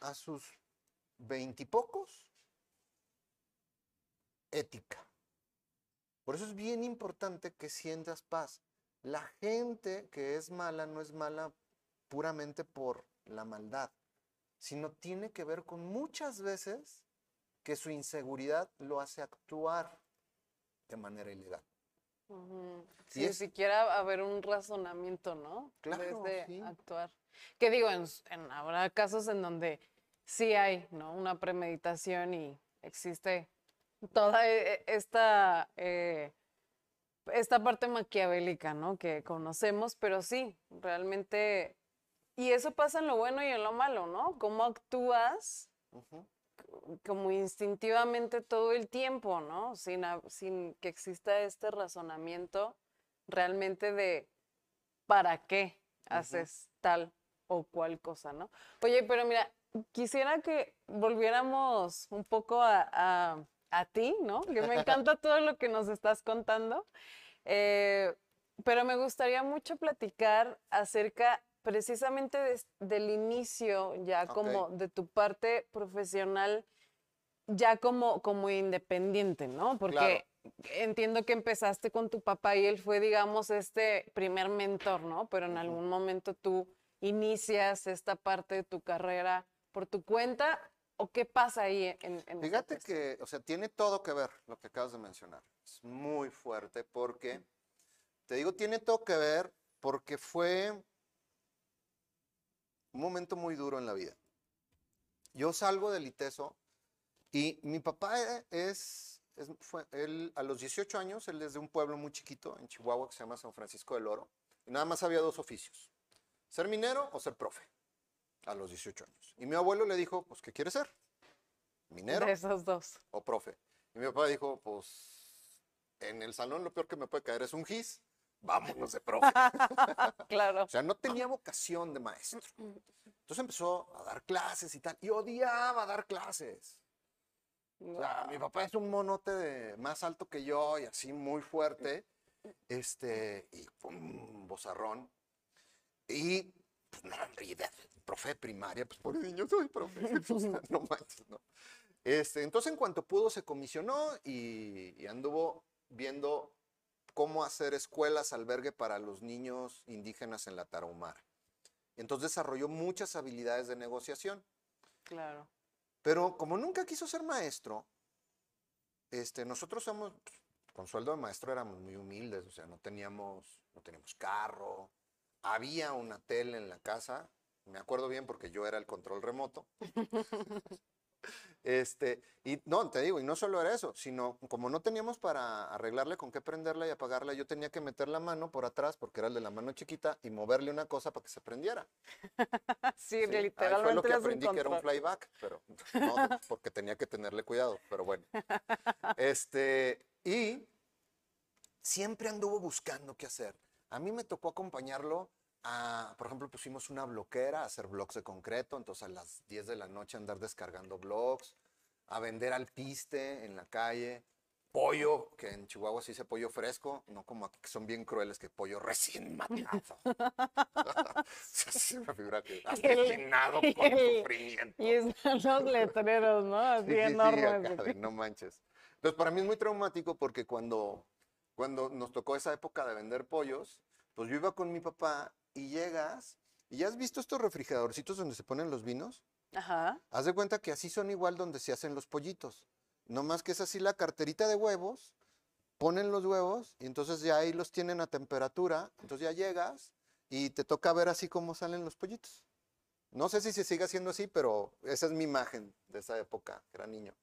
a sus veintipocos ética. Por eso es bien importante que sientas paz. La gente que es mala no es mala puramente por la maldad, sino tiene que ver con muchas veces que su inseguridad lo hace actuar de manera ilegal. Si siquiera haber un razonamiento, ¿no? Claro, Desde actuar. Que digo, en, habrá casos en donde sí hay, ¿no? Una premeditación y existe toda e, e, esta eh, esta parte maquiavélica, ¿no? Que conocemos, pero sí, realmente, y eso pasa en lo bueno y en lo malo, ¿no? Cómo actúas como instintivamente todo el tiempo, ¿no? Sin, sin que exista este razonamiento realmente de para qué haces tal o cual cosa, ¿no? Oye, pero mira, quisiera que volviéramos un poco a a ti, ¿no? Que me encanta [laughs] todo lo que nos estás contando. Eh, pero me gustaría mucho platicar acerca precisamente del inicio, ya como de tu parte profesional, ya como, como independiente, ¿no? Porque entiendo que empezaste con tu papá y él fue, digamos, este primer mentor, ¿no? Pero en algún momento tú inicias esta parte de tu carrera por tu cuenta o qué pasa ahí en, en Fíjate que, o sea, tiene todo que ver lo que acabas de mencionar. Es muy fuerte porque, te digo, tiene todo que ver porque fue un momento muy duro en la vida. Yo salgo del ITESO y mi papá es, fue, él a los 18 años, él es de un pueblo muy chiquito en Chihuahua que se llama San Francisco del Oro, y nada más había dos oficios, ser minero o ser profe, a los 18 años. Y mi abuelo le dijo, pues, ¿qué quiere ser? ¿Minero? De esos dos. ¿O profe? Y mi papá dijo, pues, en el salón lo peor que me puede caer es un gis, vámonos de profe. [laughs] claro. O sea, no tenía vocación de maestro. Entonces empezó a dar clases y tal, y odiaba dar clases mi papá es un monote de, más alto que yo y así muy fuerte. Este, y un bozarrón. Y, pues, no, profe primaria, pues por niño soy profe. [laughs] no manches, no. Este, entonces, en cuanto pudo, se comisionó y, y anduvo viendo cómo hacer escuelas albergue para los niños indígenas en la Tarahumara. Entonces desarrolló muchas habilidades de negociación. Claro. Pero como nunca quiso ser maestro, este, nosotros somos, con sueldo de maestro éramos muy humildes, o sea, no teníamos, no teníamos carro, había una tele en la casa, me acuerdo bien porque yo era el control remoto. [laughs] Este, y no, te digo, y no solo era eso, sino como no teníamos para arreglarle con qué prenderla y apagarla, yo tenía que meter la mano por atrás, porque era el de la mano chiquita, y moverle una cosa para que se prendiera. [laughs] sí, literalmente. Ahí fue lo que aprendí que era un flyback, pero no, porque tenía que tenerle cuidado, pero bueno. [laughs] Este, y siempre anduvo buscando qué hacer. A mí me tocó acompañarlo por ejemplo, pusimos una bloquera a hacer blogs de concreto, entonces a las 10 de la noche andar descargando blogs, a vender al piste en la calle, pollo, que en Chihuahua se dice pollo fresco, no como aquí que son bien crueles, que pollo recién matado. me [laughs] figura que [laughs] asesinado con [laughs] sufrimiento. Y están los letreros, ¿no? Así enormes. no manches. Entonces, para mí es muy traumático porque cuando, cuando nos tocó esa época de vender pollos, pues yo iba con mi papá y llegas y ya has visto estos refrigeradorcitos donde se ponen los vinos. Ajá. Haz de cuenta que así son igual donde se hacen los pollitos. No más que es así la carterita de huevos, ponen los huevos y entonces ya ahí los tienen a temperatura. Entonces ya llegas y te toca ver así cómo salen los pollitos. No sé si se sigue haciendo así, pero esa es mi imagen de esa época, que era niño.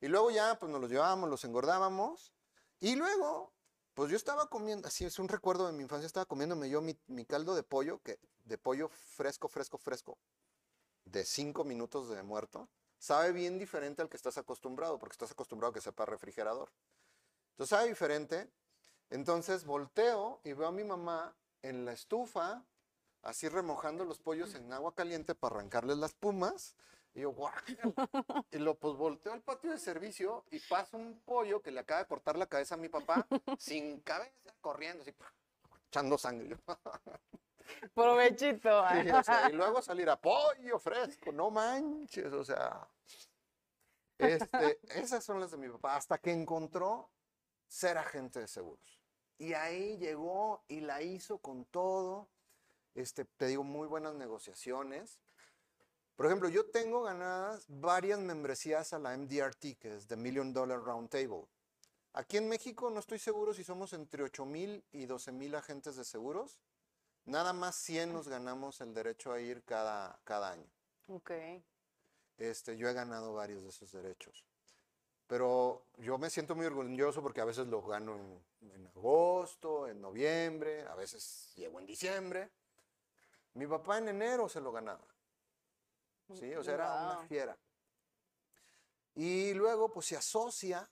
Y luego ya, pues nos los llevábamos, los engordábamos. Y luego pues yo estaba comiendo, así es un recuerdo de mi infancia, estaba comiéndome yo mi, caldo de pollo, que, de pollo fresco, fresco, fresco, de cinco minutos de muerto. Sabe bien diferente al que estás acostumbrado, porque estás acostumbrado a que sepa refrigerador. Entonces sabe diferente. Entonces volteo y veo a mi mamá en la estufa, así remojando los pollos en agua caliente para arrancarles las pumas. Y yo, guau. Y lo pues volteo al patio de servicio y pasa un pollo que le acaba de cortar la cabeza a mi papá [laughs] sin cabeza, corriendo, así, echando sangre. Provechito. [laughs] y luego salir a pollo fresco, no manches, o sea. Este, esas son las de mi papá, hasta que encontró ser agente de seguros. Y ahí llegó y la hizo con todo. Este, te digo, muy buenas negociaciones. Por ejemplo, yo tengo ganadas varias membresías a la MDRT, que es The Million Dollar Round Table. Aquí en México no estoy seguro si somos entre 8 mil y 12 mil agentes de seguros. Nada más 100 nos ganamos el derecho a ir cada, cada año. Ok. Este, yo he ganado varios de esos derechos. Pero yo me siento muy orgulloso porque a veces lo gano en, en agosto, en noviembre, a veces llego en diciembre. Mi papá en enero se lo ganaba. ¿Sí? O sea, era una fiera. Y luego, pues se asocia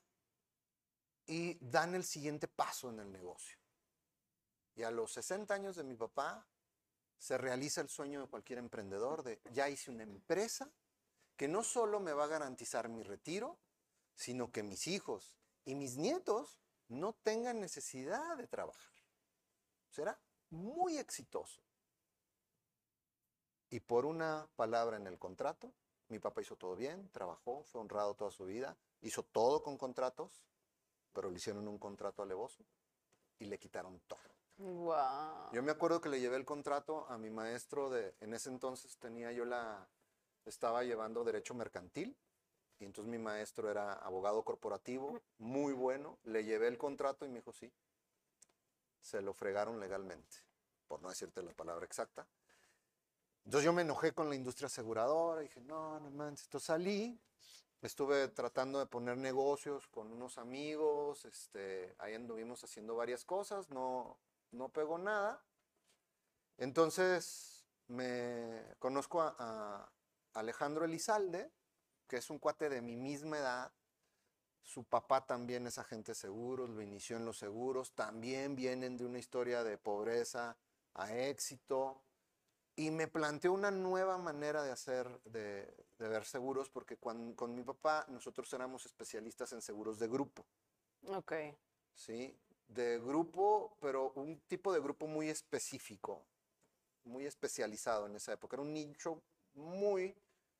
y dan el siguiente paso en el negocio. Y a los 60 años de mi papá, se realiza el sueño de cualquier emprendedor de ya hice una empresa que no solo me va a garantizar mi retiro, sino que mis hijos y mis nietos no tengan necesidad de trabajar. Será muy exitoso. Y por una palabra en el contrato, mi papá hizo todo bien, trabajó, fue honrado toda su vida, hizo todo con contratos, pero le hicieron un contrato alevoso y le quitaron todo. Wow. Yo me acuerdo que le llevé el contrato a mi maestro de, en ese entonces tenía yo la, estaba llevando derecho mercantil y entonces mi maestro era abogado corporativo, muy bueno, le llevé el contrato y me dijo sí, se lo fregaron legalmente, por no decirte la palabra exacta. Entonces yo me enojé con la industria aseguradora, dije, no, no manches, entonces salí, estuve tratando de poner negocios con unos amigos, este, ahí anduvimos haciendo varias cosas, no, no pegó nada. Entonces me conozco a, Alejandro Elizalde, que es un cuate de mi misma edad. Su papá también es agente de seguros, lo inició en los seguros, también vienen de una historia de pobreza a éxito. Y me planteó una nueva manera de hacer, de, ver seguros, porque con mi papá nosotros éramos especialistas en seguros de grupo. Ok. Sí, de grupo, pero un tipo de grupo muy específico, muy especializado en esa época. Era un nicho muy...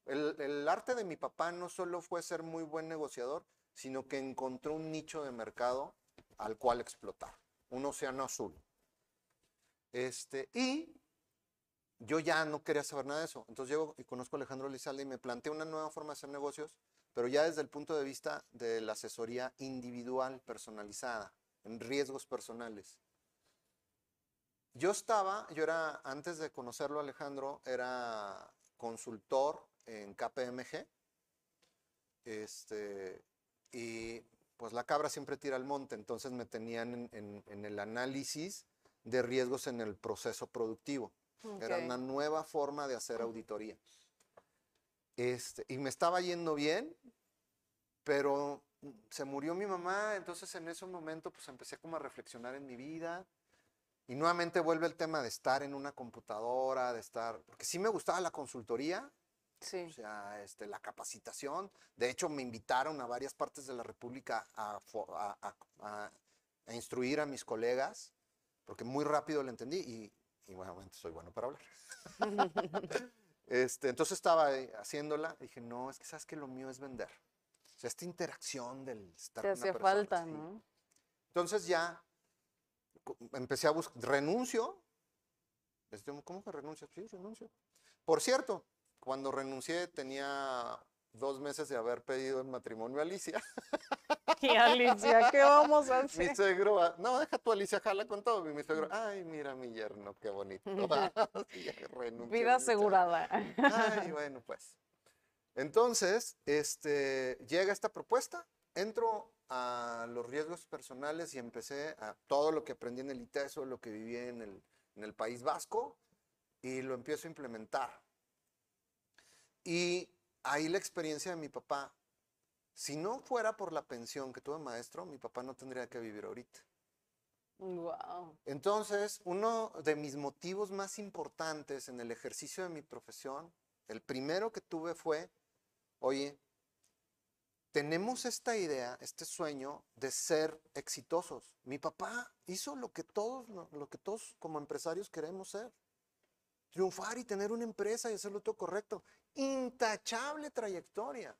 El, arte de mi papá no solo fue ser muy buen negociador, sino que encontró un nicho de mercado al cual explotar, un océano azul. Este, y yo ya no quería saber nada de eso. Entonces llego y conozco a Alejandro Lizalde y me planteé una nueva forma de hacer negocios, pero ya desde el punto de vista de la asesoría individual, personalizada en riesgos personales. Yo estaba, yo era, antes de conocerlo Alejandro, era consultor en KPMG. Este, y pues la cabra siempre tira al monte, entonces me tenían en, el análisis de riesgos en el proceso productivo. Era una nueva forma de hacer auditoría. Este, y me estaba yendo bien, pero se murió mi mamá, entonces en ese momento pues empecé como a reflexionar en mi vida. Y nuevamente vuelve el tema de estar en una computadora, de estar, porque sí me gustaba la consultoría, sí. o sea, este, la capacitación. De hecho, me invitaron a varias partes de la República a, a, instruir a mis colegas, porque muy rápido lo entendí y, y bueno, soy bueno para hablar. [laughs] este, entonces estaba haciéndola, dije, no, es que sabes que lo mío es vender esta interacción del estar Te hacía falta, ¿no? Entonces ya empecé a buscar, renuncio. Este, ¿Cómo que renuncio? Sí, renuncio. Por cierto, cuando renuncié tenía dos meses de haber pedido el matrimonio a Alicia. [laughs] ¿Y Alicia qué vamos a hacer? Mi suegro, no, deja tu Alicia, jala con todo. Mi suegro, ay, mira mi yerno, qué bonito. [laughs] Vida asegurada. Ay, bueno, pues. Entonces, este, llega esta propuesta, entro a los riesgos personales y empecé a todo lo que aprendí en el ITESO, lo que viví en el, en el País Vasco, y lo empiezo a implementar. Y ahí la experiencia de mi papá, si no fuera por la pensión que tuve maestro, mi papá no tendría que vivir ahorita. Wow. Entonces, uno de mis motivos más importantes en el ejercicio de mi profesión, el primero que tuve fue Oye, tenemos esta idea, este sueño de ser exitosos. Mi papá hizo lo que todos, lo que todos como empresarios queremos ser. Triunfar y tener una empresa y hacerlo todo correcto. Intachable trayectoria.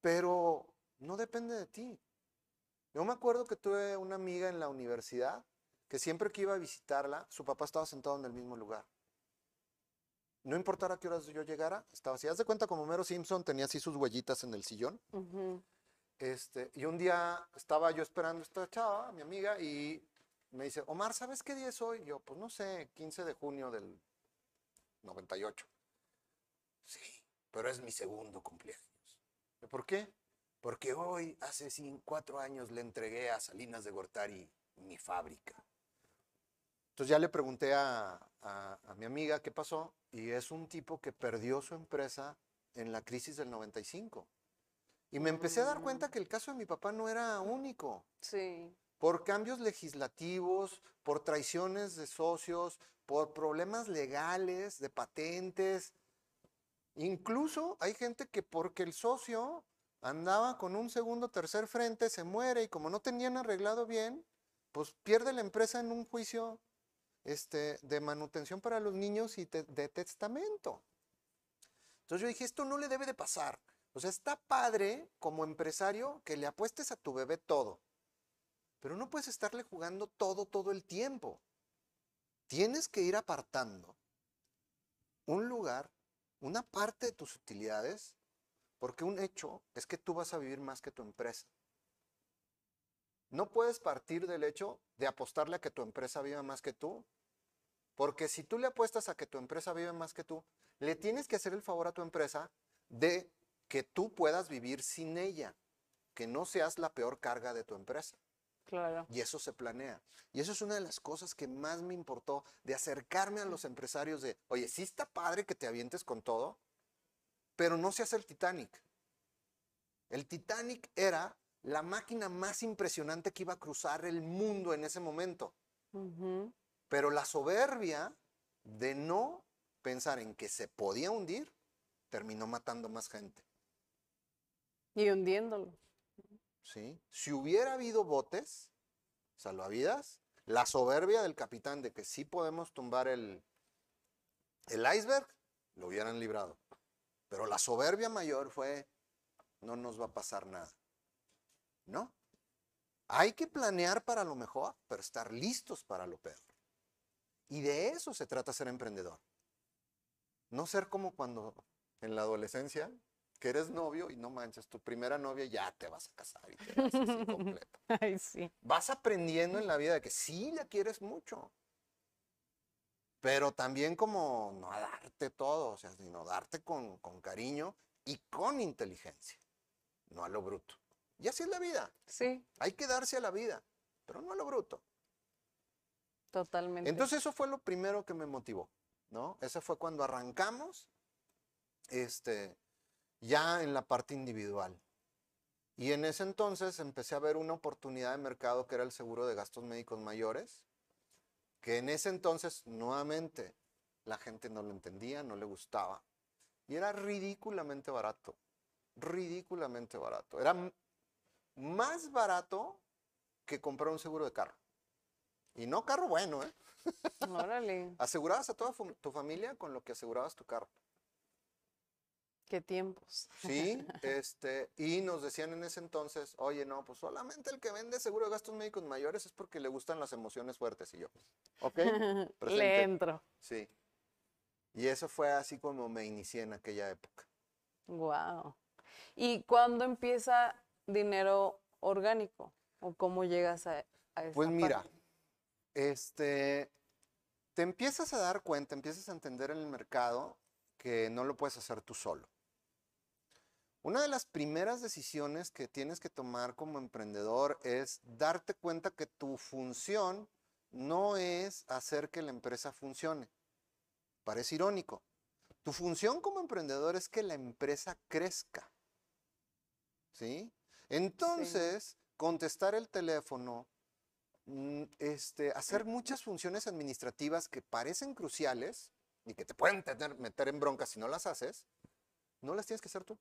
Pero no depende de ti. Yo me acuerdo que tuve una amiga en la universidad que siempre que iba a visitarla, su papá estaba sentado en el mismo lugar. No importara qué horas yo llegara, estaba así. Haz de cuenta como Mero Simpson tenía así sus huellitas en el sillón. este, y un día estaba yo esperando a esta chava, mi amiga, y me dice, Omar, ¿sabes qué día es hoy? yo, pues no sé, 15 de junio del 98. Sí, pero es mi segundo cumpleaños. ¿Por qué? Porque hoy, hace cinco, cuatro años, le entregué a Salinas de Gortari mi fábrica. Entonces ya le pregunté a, mi amiga qué pasó y es un tipo que perdió su empresa en la crisis del 95. Y me empecé a dar cuenta que el caso de mi papá no era único. Sí. Por cambios legislativos, por traiciones de socios, por problemas legales, de patentes. Incluso hay gente que porque el socio andaba con un segundo tercer frente, se muere y como no tenían arreglado bien, pues pierde la empresa en un juicio este, de manutención para los niños y de testamento. Entonces yo dije, esto no le debe de pasar. O sea, está padre como empresario que le apuestes a tu bebé todo, pero no puedes estarle jugando todo, todo el tiempo. Tienes que ir apartando un lugar, una parte de tus utilidades, porque un hecho es que tú vas a vivir más que tu empresa. No puedes partir del hecho de apostarle a que tu empresa viva más que tú, porque si tú le apuestas a que tu empresa vive más que tú, le tienes que hacer el favor a tu empresa de que tú puedas vivir sin ella, que no seas la peor carga de tu empresa. Claro. Y eso se planea. Y eso es una de las cosas que más me importó de acercarme a los empresarios de, oye, sí está padre que te avientes con todo, pero no seas el Titanic. El Titanic era la máquina más impresionante que iba a cruzar el mundo en ese momento. Pero la soberbia de no pensar en que se podía hundir terminó matando más gente. Y hundiéndolo. Sí. Si hubiera habido botes, salvavidas, la soberbia del capitán de que sí podemos tumbar el, el iceberg, lo hubieran librado. Pero la soberbia mayor fue, no nos va a pasar nada. ¿No? Hay que planear para lo mejor, pero estar listos para lo peor. Y de eso se trata ser emprendedor. No ser como cuando en la adolescencia que eres novio y no manches, tu primera novia ya te vas a casar y te vas así [laughs] completo. Ay, sí. Vas aprendiendo en la vida de que sí la quieres mucho, pero también como no darte todo, o sea, sino darte con, con cariño y con inteligencia, no a lo bruto. Y así es la vida. Sí. Hay que darse a la vida, pero no a lo bruto. Totalmente. Entonces eso fue lo primero que me motivó, ¿no? Ese fue cuando arrancamos, este, ya en la parte individual. Y en ese entonces empecé a ver una oportunidad de mercado que era el seguro de gastos médicos mayores, que en ese entonces nuevamente la gente no lo entendía, no le gustaba. Y era ridículamente barato, ridículamente barato. Era más barato que comprar un seguro de carro. Y no carro bueno, ¿eh? [laughs] Órale. Asegurabas a toda tu familia con lo que asegurabas tu carro. Qué tiempos. Sí, [laughs] este, y nos decían en ese entonces, oye, no, pues solamente el que vende seguro de gastos médicos mayores es porque le gustan las emociones fuertes. Y yo, ok, [laughs] le entro. Sí. Y eso fue así como me inicié en aquella época. Wow. ¿Y cuándo empieza dinero orgánico? ¿O cómo llegas a, a esa Pues mira, este, te empiezas a dar cuenta, empiezas a entender en el mercado que no lo puedes hacer tú solo. Una de las primeras decisiones que tienes que tomar como emprendedor es darte cuenta que tu función no es hacer que la empresa funcione. Parece irónico. Tu función como emprendedor es que la empresa crezca. ¿Sí? Entonces, contestar el teléfono, mm, este, hacer muchas funciones administrativas que parecen cruciales y que te pueden tener, meter en bronca si no las haces, no las tienes que hacer tú.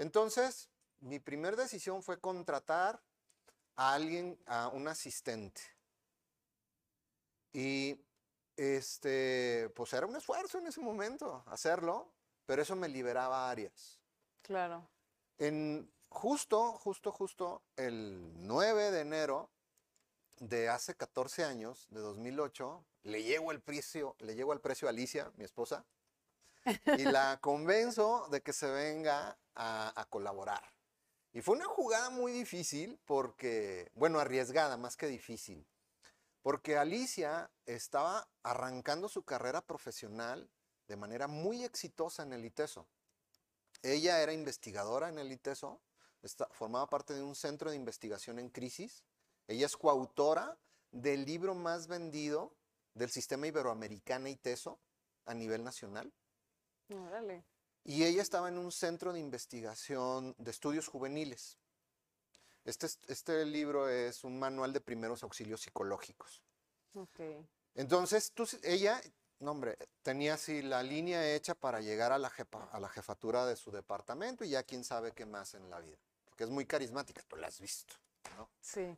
Entonces, mi primera decisión fue contratar a alguien, a un asistente. Y este, pues era un esfuerzo en ese momento hacerlo, pero eso me liberaba áreas. Claro. En justo, justo, justo el 9 de enero de hace 14 años, de 2008, le llego el precio, le llego al precio a Alicia, mi esposa, y la [laughs] convenzo de que se venga a, colaborar. Y fue una jugada muy difícil porque, bueno, arriesgada más que difícil, porque Alicia estaba arrancando su carrera profesional de manera muy exitosa en el ITESO. Ella era investigadora en el ITESO, formaba parte de un centro de investigación en crisis. Ella es coautora del libro más vendido del sistema iberoamericano ITESO a nivel nacional. Y ella estaba en un centro de investigación de estudios juveniles. Este, este libro es un manual de primeros auxilios psicológicos. Entonces, tú, ella, no hombre, tenía así la línea hecha para llegar a la, a la jefatura de su departamento y ya quién sabe qué más en la vida. Porque es muy carismática, tú la has visto, ¿no? Sí.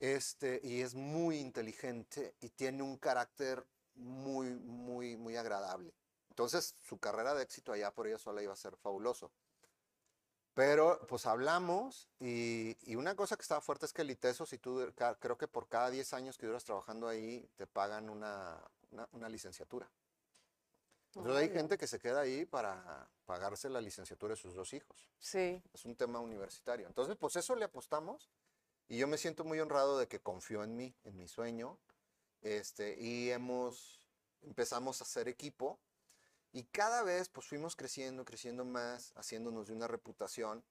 Este, y es muy inteligente y tiene un carácter muy, muy, muy agradable. Entonces, su carrera de éxito allá por ella sola iba a ser fabuloso. Pero, pues hablamos y, una cosa que estaba fuerte es que el ITESO, si tú, creo que por cada 10 años que duras trabajando ahí, te pagan una, una, licenciatura. Entonces hay gente que se queda ahí para pagarse la licenciatura de sus dos hijos. Sí. Es un tema universitario. Entonces, pues eso le apostamos y yo me siento muy honrado de que confió en mí, en mi sueño. Este, y hemos, empezamos a hacer equipo y cada vez pues fuimos creciendo, creciendo más, haciéndonos de una reputación.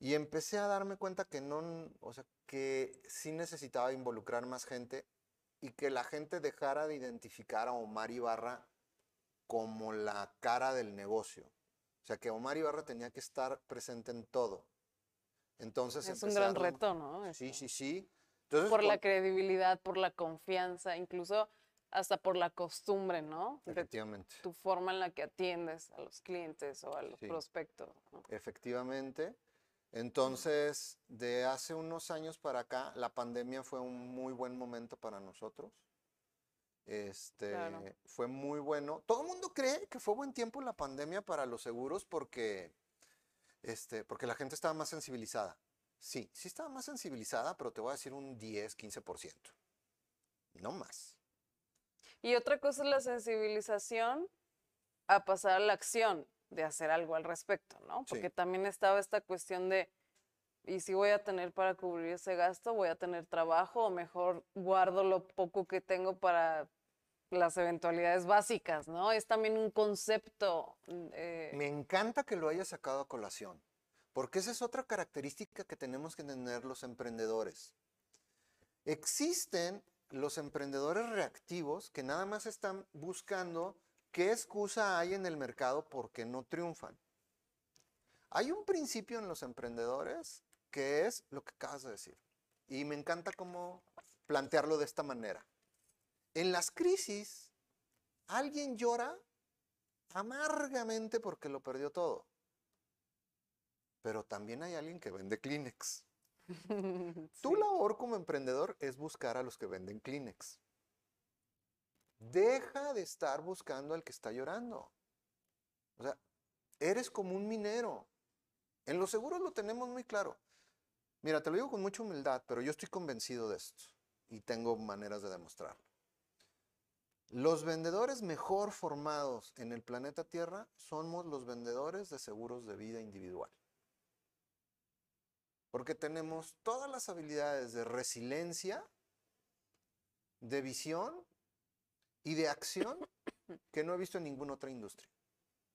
Y empecé a darme cuenta que no, o sea, que sí necesitaba involucrar más gente y que la gente dejara de identificar a Omar Ibarra como la cara del negocio. O sea, que Omar Ibarra tenía que estar presente en todo. Entonces es un gran reto, ¿no? Sí, sí, sí. por la credibilidad, por la confianza, incluso hasta por la costumbre, ¿no? Efectivamente. tu forma en la que atiendes a los clientes o a los prospectos. Efectivamente. Entonces, de hace unos años para acá, la pandemia fue un muy buen momento para nosotros. Este, fue muy bueno. Todo el mundo cree que fue buen tiempo la pandemia para los seguros porque, este, porque la gente estaba más sensibilizada. Sí, sí estaba más sensibilizada, pero te voy a decir un 10, 15%. No más. Y otra cosa es la sensibilización a pasar a la acción de hacer algo al respecto, ¿no? Porque también estaba esta cuestión de, ¿y si voy a tener para cubrir ese gasto? ¿Voy a tener trabajo o mejor guardo lo poco que tengo para las eventualidades básicas, ¿no? Es también un concepto. Eh, Me encanta que lo hayas sacado a colación, porque esa es otra característica que tenemos que tener los emprendedores. Existen los emprendedores reactivos que nada más están buscando qué excusa hay en el mercado porque no triunfan. Hay un principio en los emprendedores que es lo que acabas de decir. Y me encanta cómo plantearlo de esta manera. En las crisis, alguien llora amargamente porque lo perdió todo. Pero también hay alguien que vende Kleenex. [laughs] Tu labor como emprendedor es buscar a los que venden Kleenex. Deja de estar buscando al que está llorando. O sea, eres como un minero. En los seguros lo tenemos muy claro. Mira, te lo digo con mucha humildad, pero yo estoy convencido de esto y tengo maneras de demostrarlo. Los vendedores mejor formados en el planeta Tierra somos los vendedores de seguros de vida individual. Porque tenemos todas las habilidades de resiliencia, de visión y de acción que no he visto en ninguna otra industria.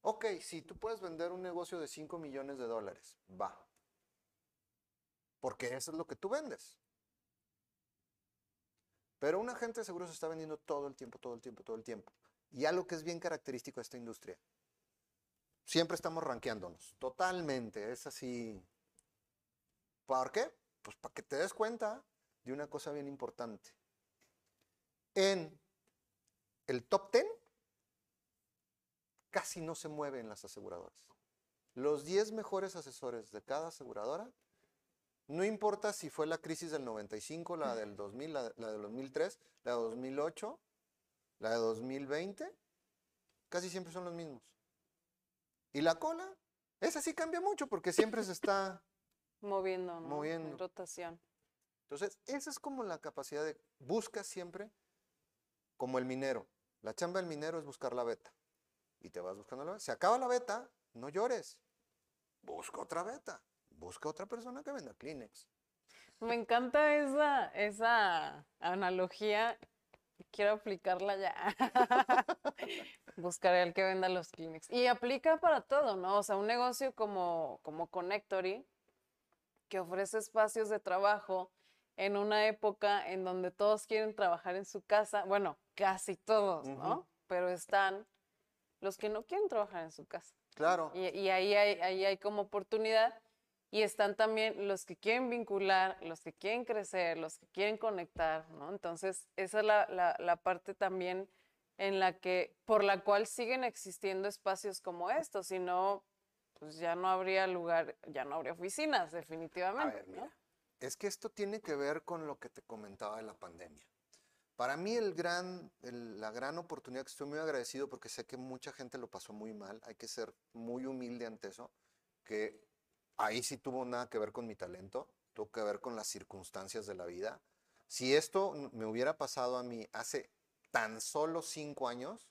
Ok, si tú puedes vender un negocio de 5 millones de dólares, va. Porque eso es lo que tú vendes. Pero un agente de seguros está vendiendo todo el tiempo, todo el tiempo, todo el tiempo. Y algo que es bien característico de esta industria. Siempre estamos rankeándonos. Totalmente. Es así ¿Por qué? Pues para que te des cuenta de una cosa bien importante. En el top 10 casi no se mueven las aseguradoras. Los 10 mejores asesores de cada aseguradora, no importa si fue la crisis del 95, la del 2000, la, la del 2003, la de 2008, la de 2020, casi siempre son los mismos. Y la cola, esa sí cambia mucho porque siempre se está Moviendo, ¿no? Moviendo. rotación. Entonces, esa es como la capacidad de, busca siempre como el minero. La chamba del minero es buscar la beta. Y te vas buscando la beta. Se acaba la beta, no llores. Busca otra beta. Busca otra persona que venda Kleenex. Me encanta esa, esa analogía. Quiero aplicarla ya. [laughs] Buscaré al que venda los Kleenex. Y aplica para todo, ¿no? O sea, un negocio como, como Connectory que ofrece espacios de trabajo en una época en donde todos quieren trabajar en su casa, bueno, casi todos, ¿no? Pero están los que no quieren trabajar en su casa. Claro. Y, ahí, hay, ahí hay como oportunidad. Y están también los que quieren vincular, los que quieren crecer, los que quieren conectar, ¿no? Entonces, esa es la, la parte también en la que, por la cual siguen existiendo espacios como estos, si no, pues ya no habría lugar, ya no habría oficinas, definitivamente. es que esto tiene que ver con lo que te comentaba de la pandemia. Para mí el gran, la gran oportunidad que estoy muy agradecido porque sé que mucha gente lo pasó muy mal, hay que ser muy humilde ante eso, que ahí sí tuvo nada que ver con mi talento, tuvo que ver con las circunstancias de la vida. Si esto me hubiera pasado a mí hace tan solo cinco años,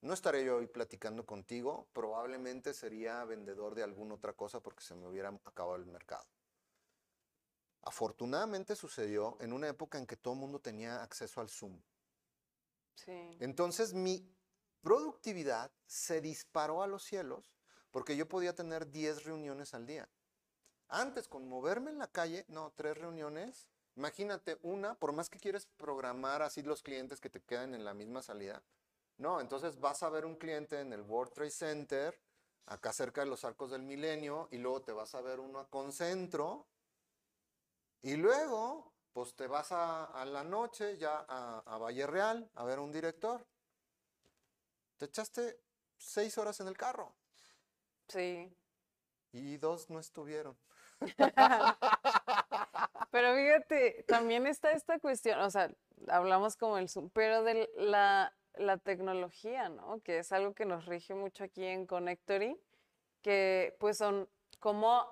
no estaría yo hoy platicando contigo, probablemente sería vendedor de alguna otra cosa porque se me hubiera acabado el mercado. Afortunadamente sucedió en una época en que todo el mundo tenía acceso al Zoom. Entonces mi productividad se disparó a los cielos porque yo podía tener 10 reuniones al día. Antes, con moverme en la calle, no, tres reuniones. Imagínate una, por más que quieres programar así los clientes que te quedan en la misma salida. No, entonces vas a ver un cliente en el World Trade Center, acá cerca de los arcos del milenio, y luego te vas a ver uno a Concentro, y luego, pues te vas a, la noche ya a, Valle Real a ver a un director. Te echaste seis horas en el carro. Sí. Y dos no estuvieron. [laughs] pero fíjate, también está esta cuestión, o sea, hablamos como el Zoom, pero de la, la tecnología, ¿no? Que es algo que nos rige mucho aquí en Connectory, que pues son, ¿cómo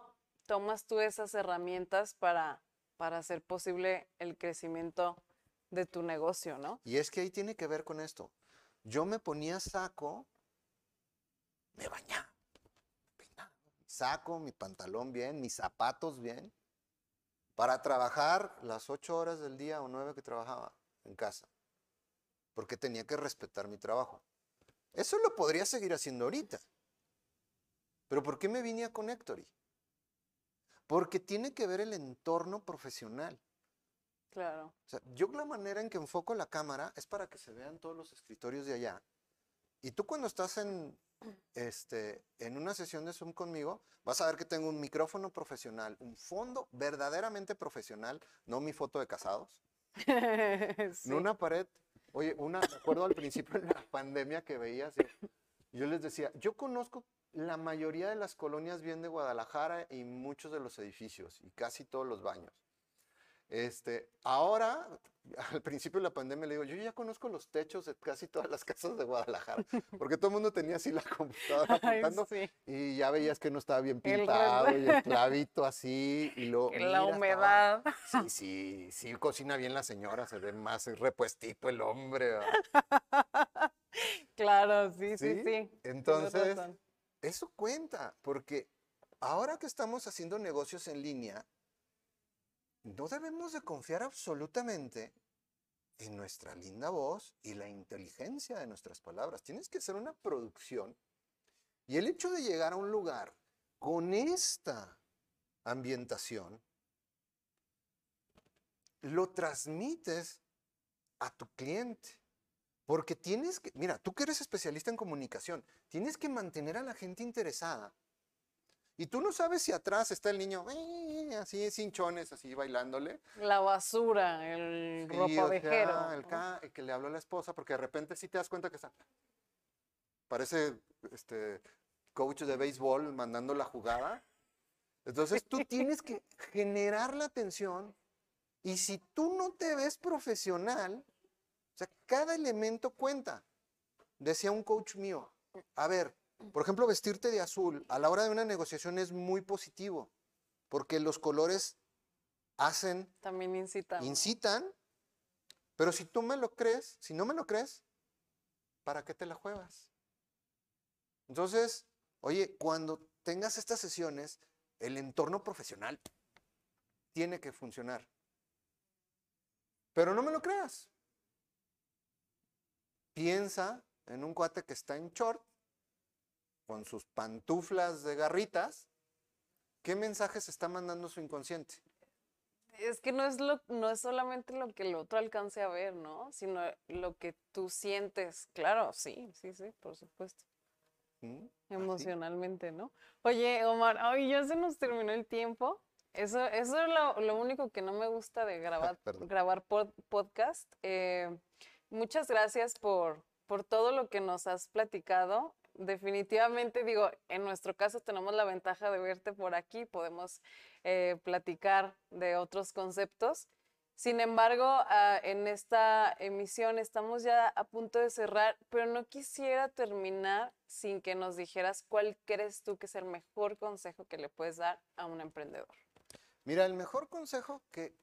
tomas tú esas herramientas para para hacer posible el crecimiento de tu negocio, ¿no? Y es que ahí tiene que ver con esto. Yo me ponía saco, me bañaba, saco, mi pantalón bien, mis zapatos bien, para trabajar las ocho horas del día o nueve que trabajaba en casa, porque tenía que respetar mi trabajo. Eso lo podría seguir haciendo ahorita. Pero ¿por qué me vine a Connectory? porque tiene que ver el entorno profesional. Claro. O sea, yo la manera en que enfoco la cámara es para que se vean todos los escritorios de allá. Y tú cuando estás en, este, en una sesión de Zoom conmigo, vas a ver que tengo un micrófono profesional, un fondo verdaderamente profesional, no mi foto de casados. [laughs] En una pared. Oye, una, me acuerdo al principio de la pandemia que veías, yo les decía, yo conozco la mayoría de las colonias bien de Guadalajara y muchos de los edificios y casi todos los baños. Este, ahora, [laughs] al principio de la pandemia le digo, yo ya conozco los techos de casi todas las casas de Guadalajara, [laughs] porque todo el mundo tenía así la computadora apuntando y ya veías que no estaba bien pintado y el clavito así y luego la humedad. sí, sí, sí cocina bien la señora, se ve más repuestito el hombre. [laughs] Claro, sí, sí, sí. Entonces, eso cuenta, porque ahora que estamos haciendo negocios en línea, no debemos de confiar absolutamente en nuestra linda voz y la inteligencia de nuestras palabras. Tienes que hacer una producción. Y el hecho de llegar a un lugar con esta ambientación, lo transmites a tu cliente. Porque tienes que, mira, tú que eres especialista en comunicación, tienes que mantener a la gente interesada. Y tú no sabes si atrás está el niño, eh, así, cinchones, así bailándole. La basura, el sí, ropavejero. el, que le habló a la esposa, porque de repente sí te das cuenta que está. Parece este coach de béisbol mandando la jugada. Entonces tú [laughs] tienes que generar la atención. Y si tú no te ves profesional, o sea, cada elemento cuenta. Decía un coach mío, a ver, por ejemplo, vestirte de azul a la hora de una negociación es muy positivo, porque los colores hacen... También incitan. Incitan, pero si tú me lo crees, si no me lo crees, ¿para qué te la juegas? Entonces, oye, cuando tengas estas sesiones, el entorno profesional tiene que funcionar. Pero no me lo creas. Piensa en un cuate que está en short, con sus pantuflas de garritas, ¿qué mensajes está mandando su inconsciente? Es que no es, lo, no es solamente lo que el otro alcance a ver, ¿no? Sino lo que tú sientes. Claro, sí, sí, sí, por supuesto. ¿Mm? Emocionalmente, ¿no? Oye, Omar, hoy ya se nos terminó el tiempo. Eso, eso es lo, único que no me gusta de grabar, [laughs] grabar podcast. Eh, Muchas gracias por, por todo lo que nos has platicado. Definitivamente, digo, en nuestro caso tenemos la ventaja de verte por aquí, podemos eh, platicar de otros conceptos. Sin embargo, ah, en esta emisión estamos ya a punto de cerrar, pero no quisiera terminar sin que nos dijeras cuál crees tú que es el mejor consejo que le puedes dar a un emprendedor. Mira, el mejor consejo que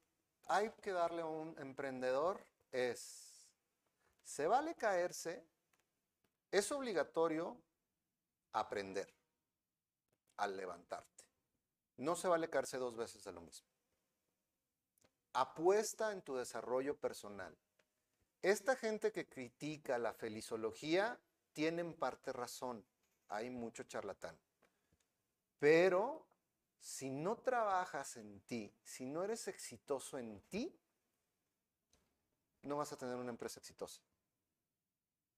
hay que darle a un emprendedor es, se vale caerse, es obligatorio aprender al levantarte. No se vale caerse dos veces de lo mismo. Apuesta en tu desarrollo personal. Esta gente que critica la felizología tiene en parte razón. Hay mucho charlatán. Pero si no trabajas en ti, si no eres exitoso en ti, no vas a tener una empresa exitosa.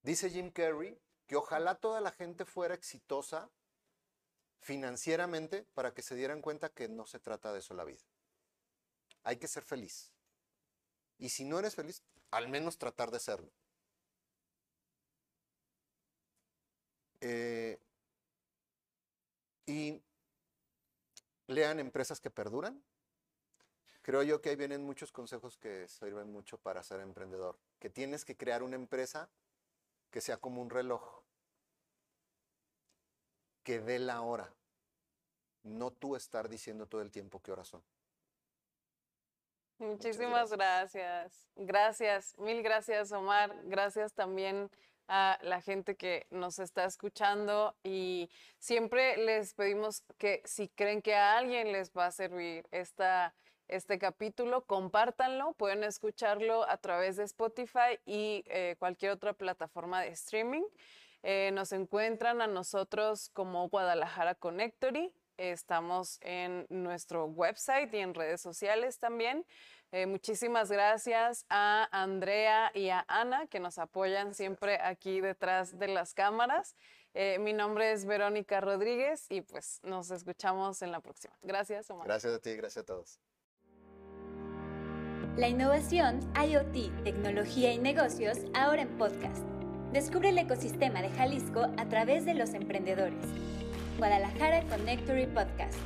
Dice Jim Carrey que ojalá toda la gente fuera exitosa financieramente para que se dieran cuenta que no se trata de eso la vida. Hay que ser feliz. Y si no eres feliz, al menos tratar de serlo. Eh, y lean empresas que perduran. Creo yo que ahí vienen muchos consejos que sirven mucho para ser emprendedor. Que tienes que crear una empresa que sea como un reloj. Que dé la hora. No tú estar diciendo todo el tiempo qué horas son. Muchísimas gracias. gracias. Mil gracias, Omar. Gracias también a la gente que nos está escuchando y siempre les pedimos que si creen que a alguien les va a servir esta, este capítulo, compártanlo, pueden escucharlo a través de Spotify y eh, cualquier otra plataforma de streaming. Eh, nos encuentran a nosotros como Guadalajara Connectory. Estamos en nuestro website y en redes sociales también. Eh, muchísimas gracias a Andrea y a Ana que nos apoyan siempre aquí detrás de las cámaras. Eh, mi nombre es Verónica Rodríguez y pues nos escuchamos en la próxima. Gracias, Omar. Gracias a ti, gracias a todos. La innovación, IoT, tecnología y negocios ahora en podcast. Descubre el ecosistema de Jalisco a través de los emprendedores. Guadalajara Connectory Podcast.